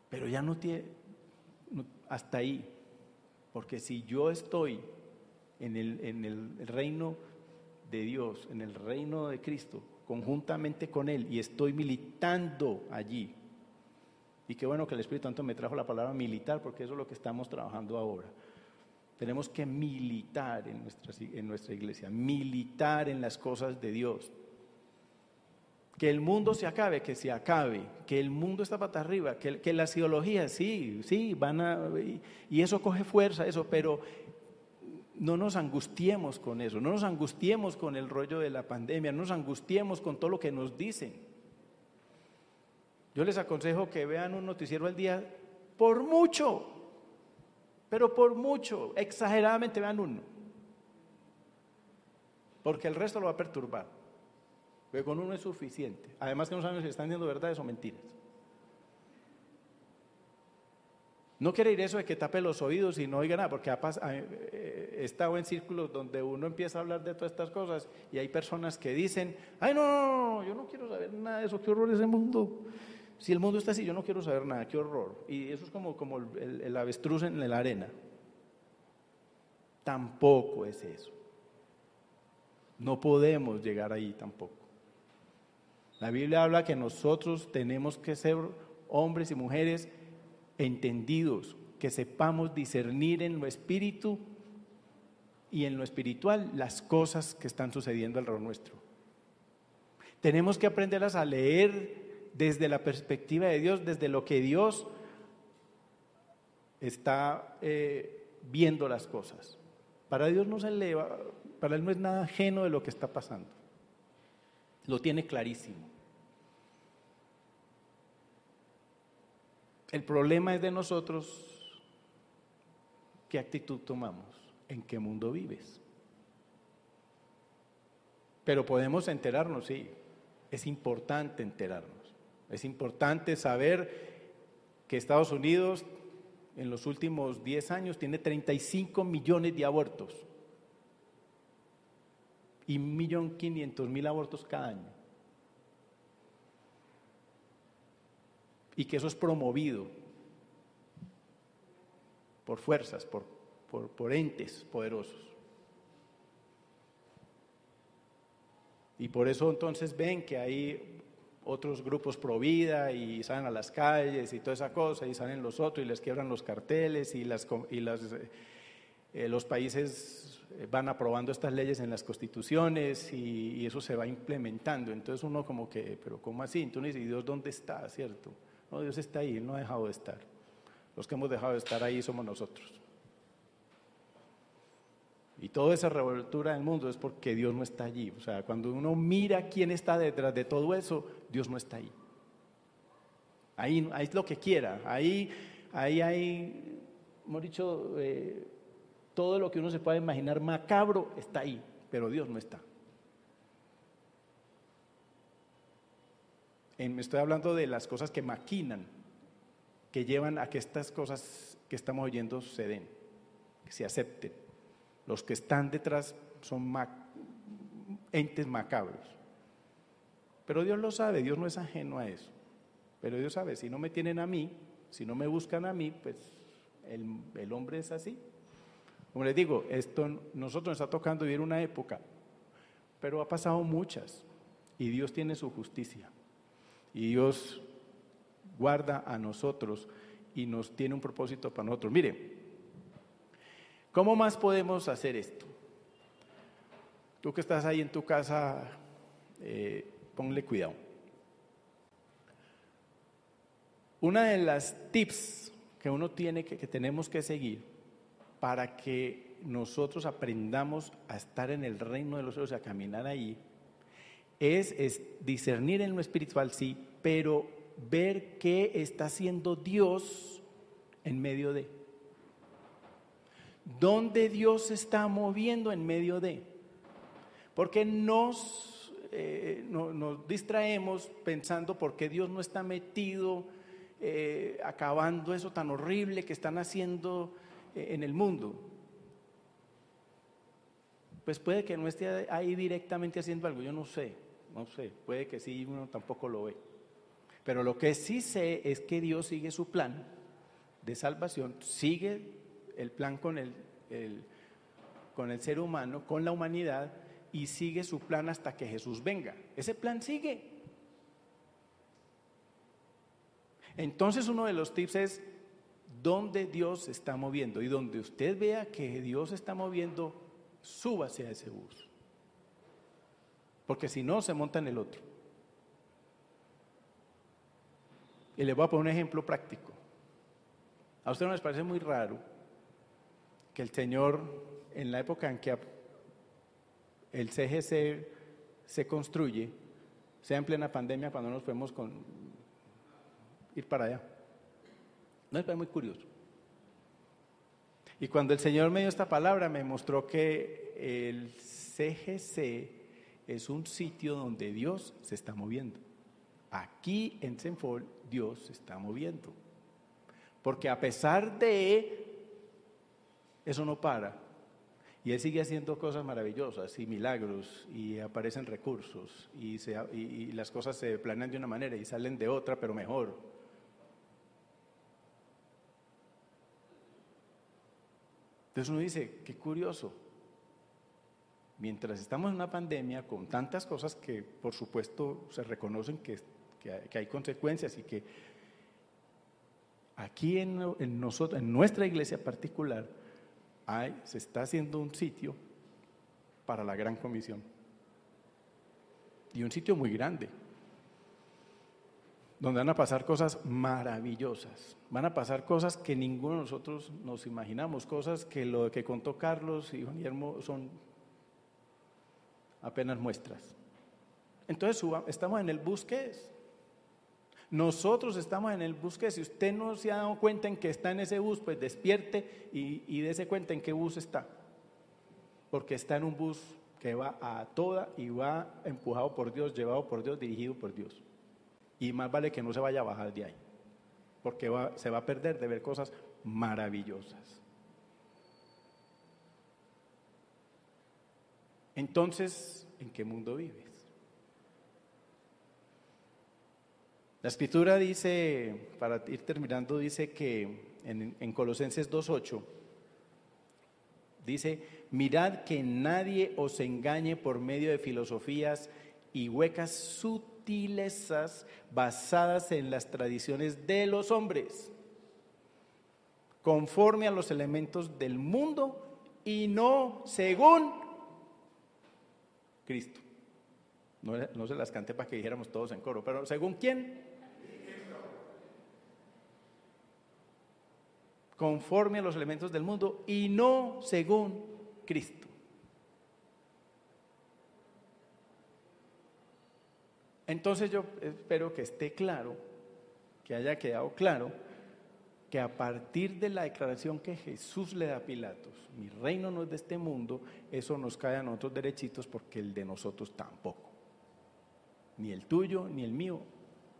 pero ya no tiene, hasta ahí, porque si yo estoy en el, en el reino de Dios, en el reino de Cristo, conjuntamente con Él, y estoy militando allí, y qué bueno que el Espíritu Santo me trajo la palabra militar, porque eso es lo que estamos trabajando ahora. Tenemos que militar en nuestra, en nuestra iglesia, militar en las cosas de Dios. Que el mundo se acabe, que se acabe, que el mundo está para arriba, que, que las ideologías, sí, sí, van a... Y, y eso coge fuerza, eso, pero no nos angustiemos con eso, no nos angustiemos con el rollo de la pandemia, no nos angustiemos con todo lo que nos dicen. Yo les aconsejo que vean un noticiero al día por mucho, pero por mucho, exageradamente vean uno. Porque el resto lo va a perturbar. Pero con uno es suficiente. Además que no saben si están diciendo verdades o mentiras. No quiere ir eso de que tape los oídos y no oiga nada, porque eh, he estado en círculos donde uno empieza a hablar de todas estas cosas y hay personas que dicen, ay no, no, no yo no quiero saber nada de eso, qué horror ese mundo. Si el mundo está así, yo no quiero saber nada, qué horror. Y eso es como, como el, avestruz en la arena. Tampoco es eso. No podemos llegar ahí tampoco. La Biblia habla que nosotros tenemos que ser hombres y mujeres entendidos, que sepamos discernir en lo espíritu y en lo espiritual las cosas que están sucediendo alrededor nuestro. Tenemos que aprenderlas a leer desde la perspectiva de Dios, desde lo que Dios está eh, viendo las cosas. Para Dios no se eleva, para Él no es nada ajeno de lo que está pasando. Lo tiene clarísimo. El problema es de nosotros qué actitud tomamos, en qué mundo vives. Pero podemos enterarnos, sí, es importante enterarnos. Es importante saber que Estados Unidos en los últimos 10 años tiene 35 millones de abortos y 1.500.000 abortos cada año. Y que eso es promovido por fuerzas, por, por, entes poderosos. Y por eso entonces ven que hay otros grupos pro vida y salen a las calles y toda esa cosa y salen los otros y les quiebran los carteles y, las, y las, eh, eh, los países van aprobando estas leyes en las constituciones y, eso se va implementando. Entonces uno como que, pero ¿cómo así? Entonces, ¿y Dios dónde está? ¿Cierto? No, Dios está ahí, Él no ha dejado de estar. Los que hemos dejado de estar ahí somos nosotros. Y toda esa revoltura del mundo es porque Dios no está allí. O sea, cuando uno mira quién está detrás de todo eso, Dios no está ahí. Ahí, ahí es lo que quiera. Ahí, ahí hay, hemos dicho, eh, todo lo que uno se puede imaginar macabro está ahí, pero Dios no está. me estoy hablando de las cosas que maquinan, que llevan a que estas cosas que estamos oyendo se den, que se acepten. Los que están detrás son entes macabros. Pero Dios lo sabe, Dios no es ajeno a eso. Pero Dios sabe, si no me tienen a mí, si no me buscan a mí, pues el, hombre es así. Como les digo, esto nosotros nos está tocando vivir una época, pero ha pasado muchas y Dios tiene su justicia. Y Dios guarda a nosotros y nos tiene un propósito para nosotros. Mire, ¿cómo más podemos hacer esto? Tú que estás ahí en tu casa, eh, ponle cuidado. Una de las tips que uno tiene que, que tenemos que seguir para que nosotros aprendamos a estar en el reino de los cielos, a caminar ahí, es, es, discernir en lo espiritual, sí, pero ver qué está haciendo Dios en medio de. ¿Dónde Dios está moviendo en medio de? Porque nos, eh, nos distraemos pensando por qué Dios no está metido eh, acabando eso tan horrible que están haciendo eh, en el mundo. Pues puede que no esté ahí directamente haciendo algo, yo no sé, no sé, puede que sí, uno tampoco lo ve. Pero lo que sí sé es que Dios sigue su plan de salvación, sigue el plan con el, con el ser humano, con la humanidad, y sigue su plan hasta que Jesús venga. Ese plan sigue. Entonces uno de los tips es dónde Dios está moviendo y donde usted vea que Dios está moviendo, súbase a ese bus. Porque si no, se monta en el otro. Y le voy a poner un ejemplo práctico. ¿A usted no les parece muy raro que el Señor, en la época en que el CGC se construye, sea en plena pandemia cuando nos podemos con, ir para allá? No es muy curioso. Y cuando el Señor me dio esta palabra, me mostró que el CGC es un sitio donde Dios se está moviendo. Aquí en Senfol Dios se está moviendo. Porque a pesar de eso no para. Y Él sigue haciendo cosas maravillosas y milagros y aparecen recursos y, las cosas se planean de una manera y salen de otra, pero mejor. Entonces uno dice, qué curioso. Mientras estamos en una pandemia con tantas cosas que por supuesto se reconocen que que hay, consecuencias y que aquí en, nosotros, en nuestra iglesia particular, hay, se está haciendo un sitio para la gran comisión. Y un sitio muy grande, donde van a pasar cosas maravillosas. Van a pasar cosas que ninguno de nosotros nos imaginamos, cosas que lo que contó Carlos y Juan Guillermo son apenas muestras. Entonces estamos en el bus es. Nosotros estamos en el bus que si usted no se ha dado cuenta en que está en ese bus, pues despierte y, y dése cuenta en qué bus está. Porque está en un bus que va a toda y va empujado por Dios, llevado por Dios, dirigido por Dios. Y más vale que no se vaya a bajar de ahí, porque se va a perder de ver cosas maravillosas. Entonces, ¿en qué mundo vives? La escritura dice, para ir terminando, dice que en, Colosenses 2.8, dice, mirad que nadie os engañe por medio de filosofías y huecas sutilezas basadas en las tradiciones de los hombres, conforme a los elementos del mundo y no según Cristo. No, se las cante para que dijéramos todos en coro, pero ¿según quién? conforme a los elementos del mundo y no según Cristo. Entonces yo espero que esté claro, que haya quedado claro, que a partir de la declaración que Jesús le da a Pilatos, mi reino no es de este mundo, eso nos cae a nosotros derechitos porque el de nosotros tampoco. Ni el tuyo ni el mío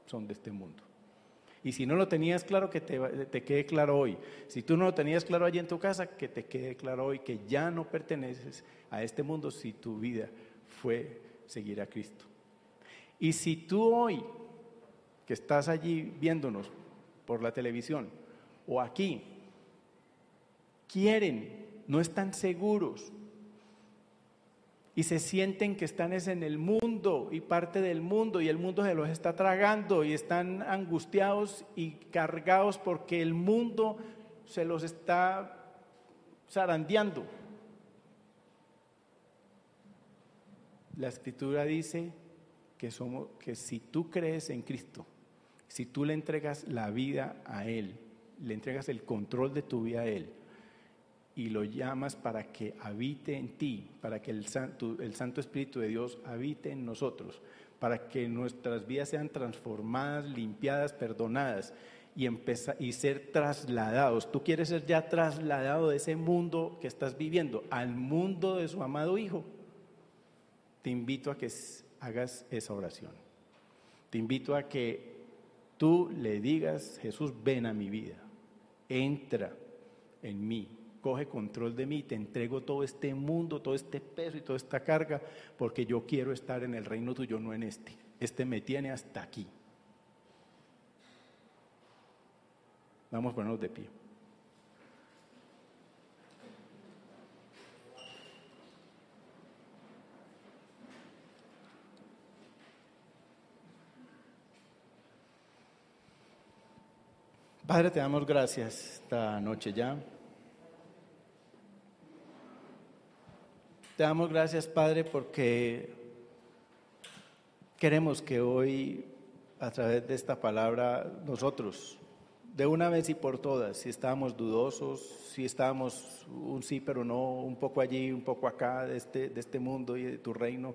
son de este mundo. Y si no lo tenías claro, que te, quede claro hoy. Si tú no lo tenías claro allí en tu casa, que te quede claro hoy que ya no perteneces a este mundo si tu vida fue seguir a Cristo. Y si tú hoy, que estás allí viéndonos por la televisión o aquí, quieren, no están seguros y se sienten que están en el mundo y parte del mundo y el mundo se los está tragando y están angustiados y cargados porque el mundo se los está zarandeando. La escritura dice que somos que si tú crees en Cristo, si tú le entregas la vida a él, le entregas el control de tu vida a él, y lo llamas para que habite en ti, para que el Santo, Espíritu de Dios habite en nosotros, para que nuestras vidas sean transformadas, limpiadas, perdonadas y, y ser trasladados. Tú quieres ser ya trasladado de ese mundo que estás viviendo al mundo de su amado Hijo. Te invito a que hagas esa oración. Te invito a que tú le digas, Jesús, ven a mi vida, entra en mí, coge control de mí, te entrego todo este mundo, todo este peso y toda esta carga, porque yo quiero estar en el reino tuyo, no en este. Este me tiene hasta aquí. Vamos a ponernos de pie. Padre, te damos gracias esta noche ya. Te damos gracias, Padre, porque queremos que hoy, a través de esta palabra, nosotros, de una vez y por todas, si estábamos dudosos, si estábamos un sí pero no, un poco allí, un poco acá de este, de este mundo y de tu reino,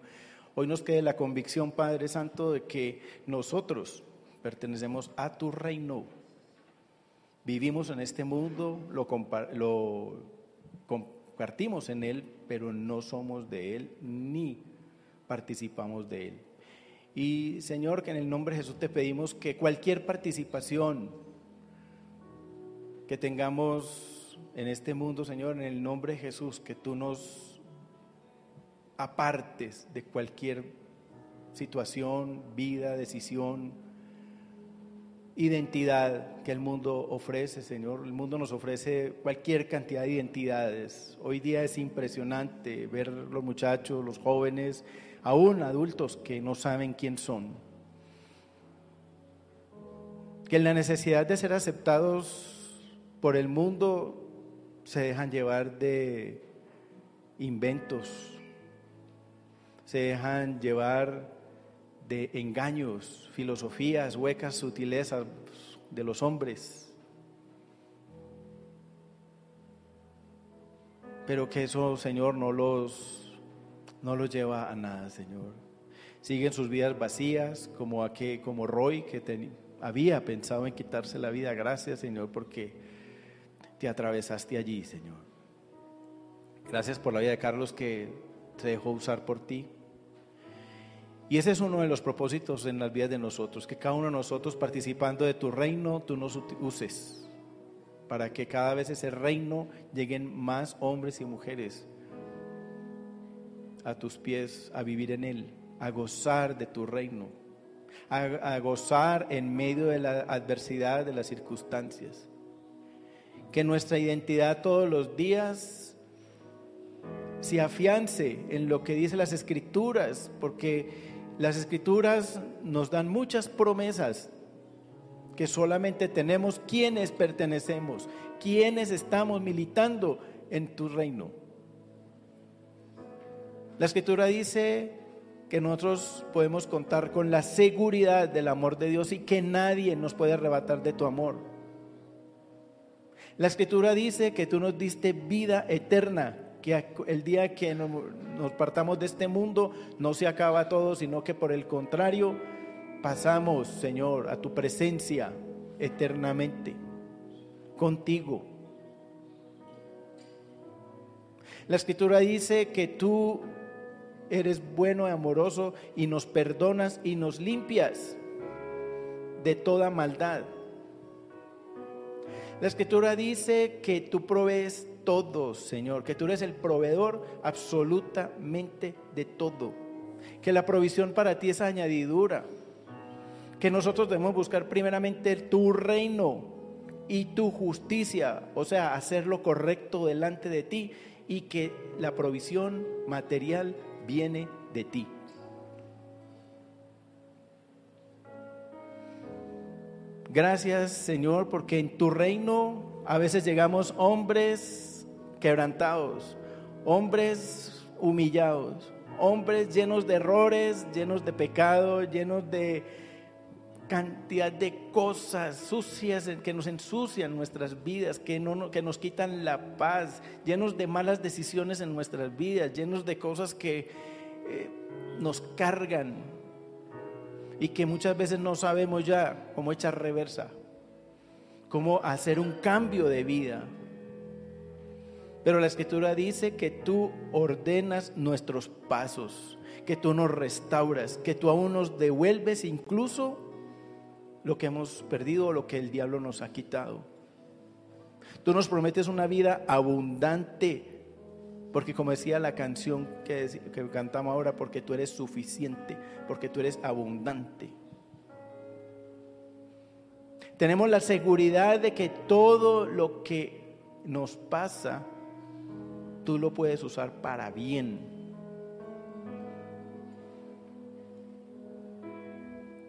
hoy nos quede la convicción, Padre Santo, de que nosotros pertenecemos a tu reino. Vivimos en este mundo, lo, lo partimos en Él, pero no somos de Él ni participamos de Él. Y Señor, que en el nombre de Jesús te pedimos que cualquier participación que tengamos en este mundo, Señor, en el nombre de Jesús, que tú nos apartes de cualquier situación, vida, decisión, identidad que el mundo ofrece, Señor. El mundo nos ofrece cualquier cantidad de identidades. Hoy día es impresionante ver los muchachos, los jóvenes, aún adultos que no saben quién son. Que en la necesidad de ser aceptados por el mundo se dejan llevar de inventos, se dejan llevar de engaños, filosofías, huecas, sutilezas de los hombres. Pero que eso, Señor, no los, no los lleva a nada, Señor. Siguen sus vidas vacías, como, aquel, como Roy, que había pensado en quitarse la vida. Gracias, Señor, porque te atravesaste allí, Señor. Gracias por la vida de Carlos que se dejó usar por ti. Y ese es uno de los propósitos en las vidas de nosotros, que cada uno de nosotros participando de tu reino, tú nos uses, para que cada vez ese reino lleguen más hombres y mujeres a tus pies, a vivir en él, a gozar de tu reino, a, gozar en medio de la adversidad, de las circunstancias. Que nuestra identidad todos los días se afiance en lo que dice las escrituras, porque las escrituras nos dan muchas promesas que solamente tenemos quienes pertenecemos, quienes estamos militando en tu reino. La escritura dice que nosotros podemos contar con la seguridad del amor de Dios y que nadie nos puede arrebatar de tu amor. La escritura dice que tú nos diste vida eterna que el día que nos partamos de este mundo no se acaba todo, sino que por el contrario pasamos, Señor, a tu presencia eternamente, contigo. La escritura dice que tú eres bueno y amoroso y nos perdonas y nos limpias de toda maldad. La escritura dice que tú provees todo, Señor, que tú eres el proveedor absolutamente de todo, que la provisión para ti es añadidura, que nosotros debemos buscar primeramente tu reino y tu justicia, o sea, hacer lo correcto delante de ti y que la provisión material viene de ti. Gracias Señor porque en tu reino a veces llegamos hombres quebrantados, hombres humillados, hombres llenos de errores, llenos de pecado, llenos de cantidad de cosas sucias que nos ensucian nuestras vidas, que, no, que nos quitan la paz, llenos de malas decisiones en nuestras vidas, llenos de cosas que eh, nos cargan y que muchas veces no sabemos ya cómo echar reversa, cómo hacer un cambio de vida. Pero la escritura dice que tú ordenas nuestros pasos, que tú nos restauras, que tú aún nos devuelves incluso lo que hemos perdido o lo que el diablo nos ha quitado. Tú nos prometes una vida abundante, porque como decía la canción que, que cantamos ahora, porque tú eres suficiente, porque tú eres abundante. Tenemos la seguridad de que todo lo que nos pasa, tú lo puedes usar para bien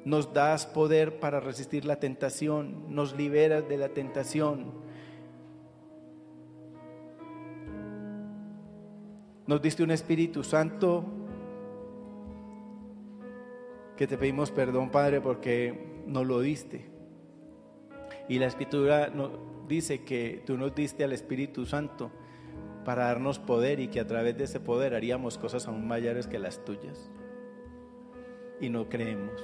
nos das poder para resistir la tentación, nos liberas de la tentación. Nos diste un Espíritu Santo que te pedimos perdón, Padre, porque nos lo diste. Y la Escritura nos dice que tú nos diste al Espíritu Santo para darnos poder y que a través de ese poder haríamos cosas aún mayores que las tuyas. Y no creemos.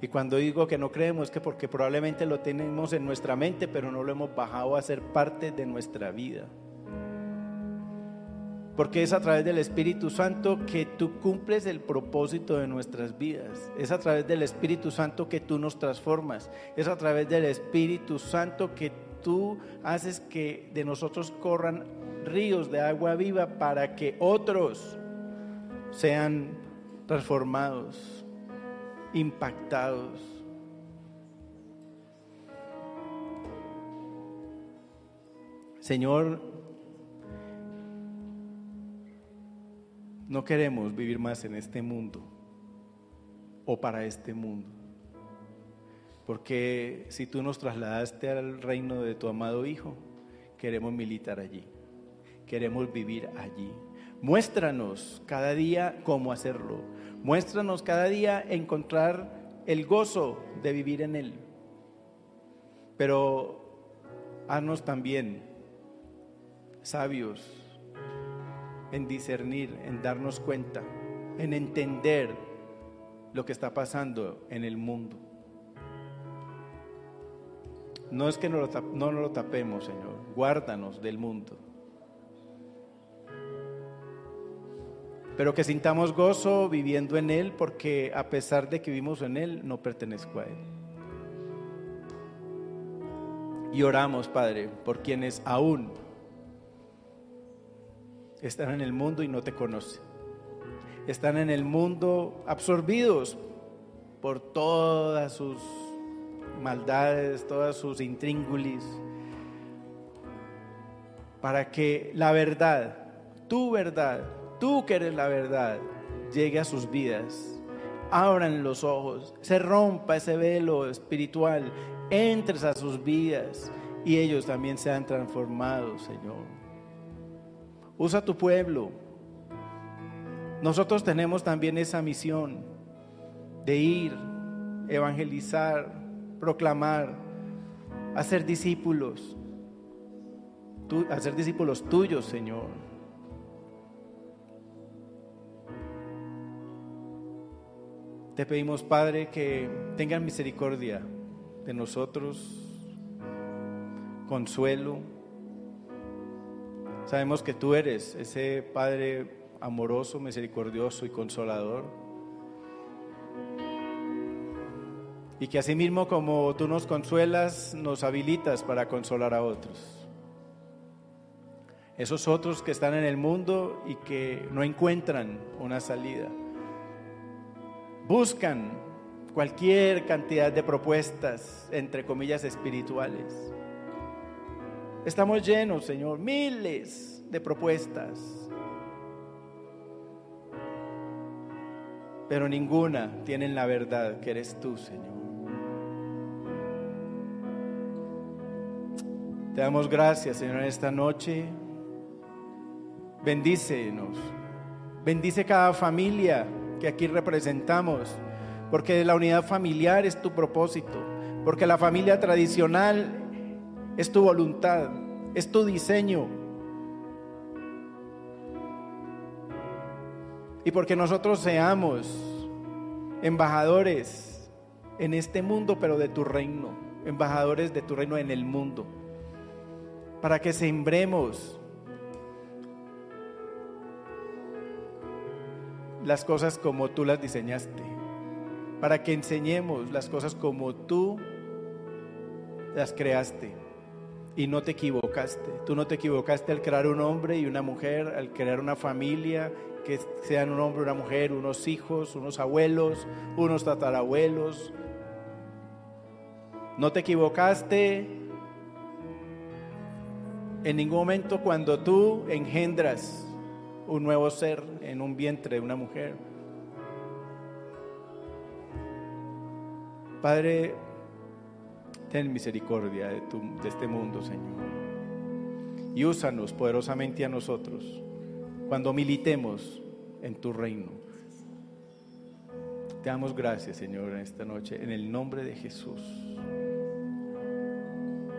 Y cuando digo que no creemos es que porque probablemente lo tenemos en nuestra mente, pero no lo hemos bajado a ser parte de nuestra vida. Porque es a través del Espíritu Santo que tú cumples el propósito de nuestras vidas. Es a través del Espíritu Santo que tú nos transformas. Es a través del Espíritu Santo que tú haces que de nosotros corran ríos de agua viva para que otros sean transformados impactados. Señor, no queremos vivir más en este mundo o para este mundo. Porque si tú nos trasladaste al reino de tu amado Hijo, queremos militar allí, queremos vivir allí. Muéstranos cada día cómo hacerlo. Muéstranos cada día encontrar el gozo de vivir en Él. Pero haznos también sabios en discernir, en darnos cuenta, en entender lo que está pasando en el mundo. No es que no lo, no lo tapemos, Señor. Guárdanos del mundo. pero que sintamos gozo viviendo en Él, porque a pesar de que vivimos en Él, no pertenezco a Él. Y oramos, Padre, por quienes aún están en el mundo y no te conocen. Están en el mundo absorbidos por todas sus maldades, todas sus intríngulis, para que la verdad, tu verdad, tú que eres la verdad, llegue a sus vidas. Abran los ojos, se rompa ese velo espiritual, entres a sus vidas y ellos también sean transformados, Señor. Usa tu pueblo. Nosotros tenemos también esa misión de ir, evangelizar, proclamar, hacer discípulos, hacer discípulos tuyos, Señor. Te pedimos, Padre, que tengan misericordia de nosotros, consuelo. Sabemos que tú eres ese Padre amoroso, misericordioso y consolador. Y que asimismo como tú nos consuelas, nos habilitas para consolar a otros. Esos otros que están en el mundo y que no encuentran una salida. Buscan cualquier cantidad de propuestas, entre comillas, espirituales. Estamos llenos, Señor, miles de propuestas. Pero ninguna tienen la verdad que eres tú, Señor. Te damos gracias, Señor, en esta noche. Bendícenos. Bendice cada familia que aquí representamos, porque la unidad familiar es tu propósito, porque la familia tradicional es tu voluntad, es tu diseño. Y porque nosotros seamos embajadores en este mundo, pero de tu reino, embajadores de tu reino en el mundo, para que sembremos las cosas como tú las diseñaste, para que enseñemos las cosas como tú las creaste y no te equivocaste. Tú no te equivocaste al crear un hombre y una mujer, al crear una familia, que sean un hombre, una mujer, unos hijos, unos abuelos, unos tatarabuelos. No te equivocaste en ningún momento cuando tú engendras un nuevo ser en un vientre de una mujer. Padre, ten misericordia de, de este mundo, Señor. Y úsanos poderosamente a nosotros cuando militemos en tu reino. Te damos gracias, Señor, en esta noche, en el nombre de Jesús.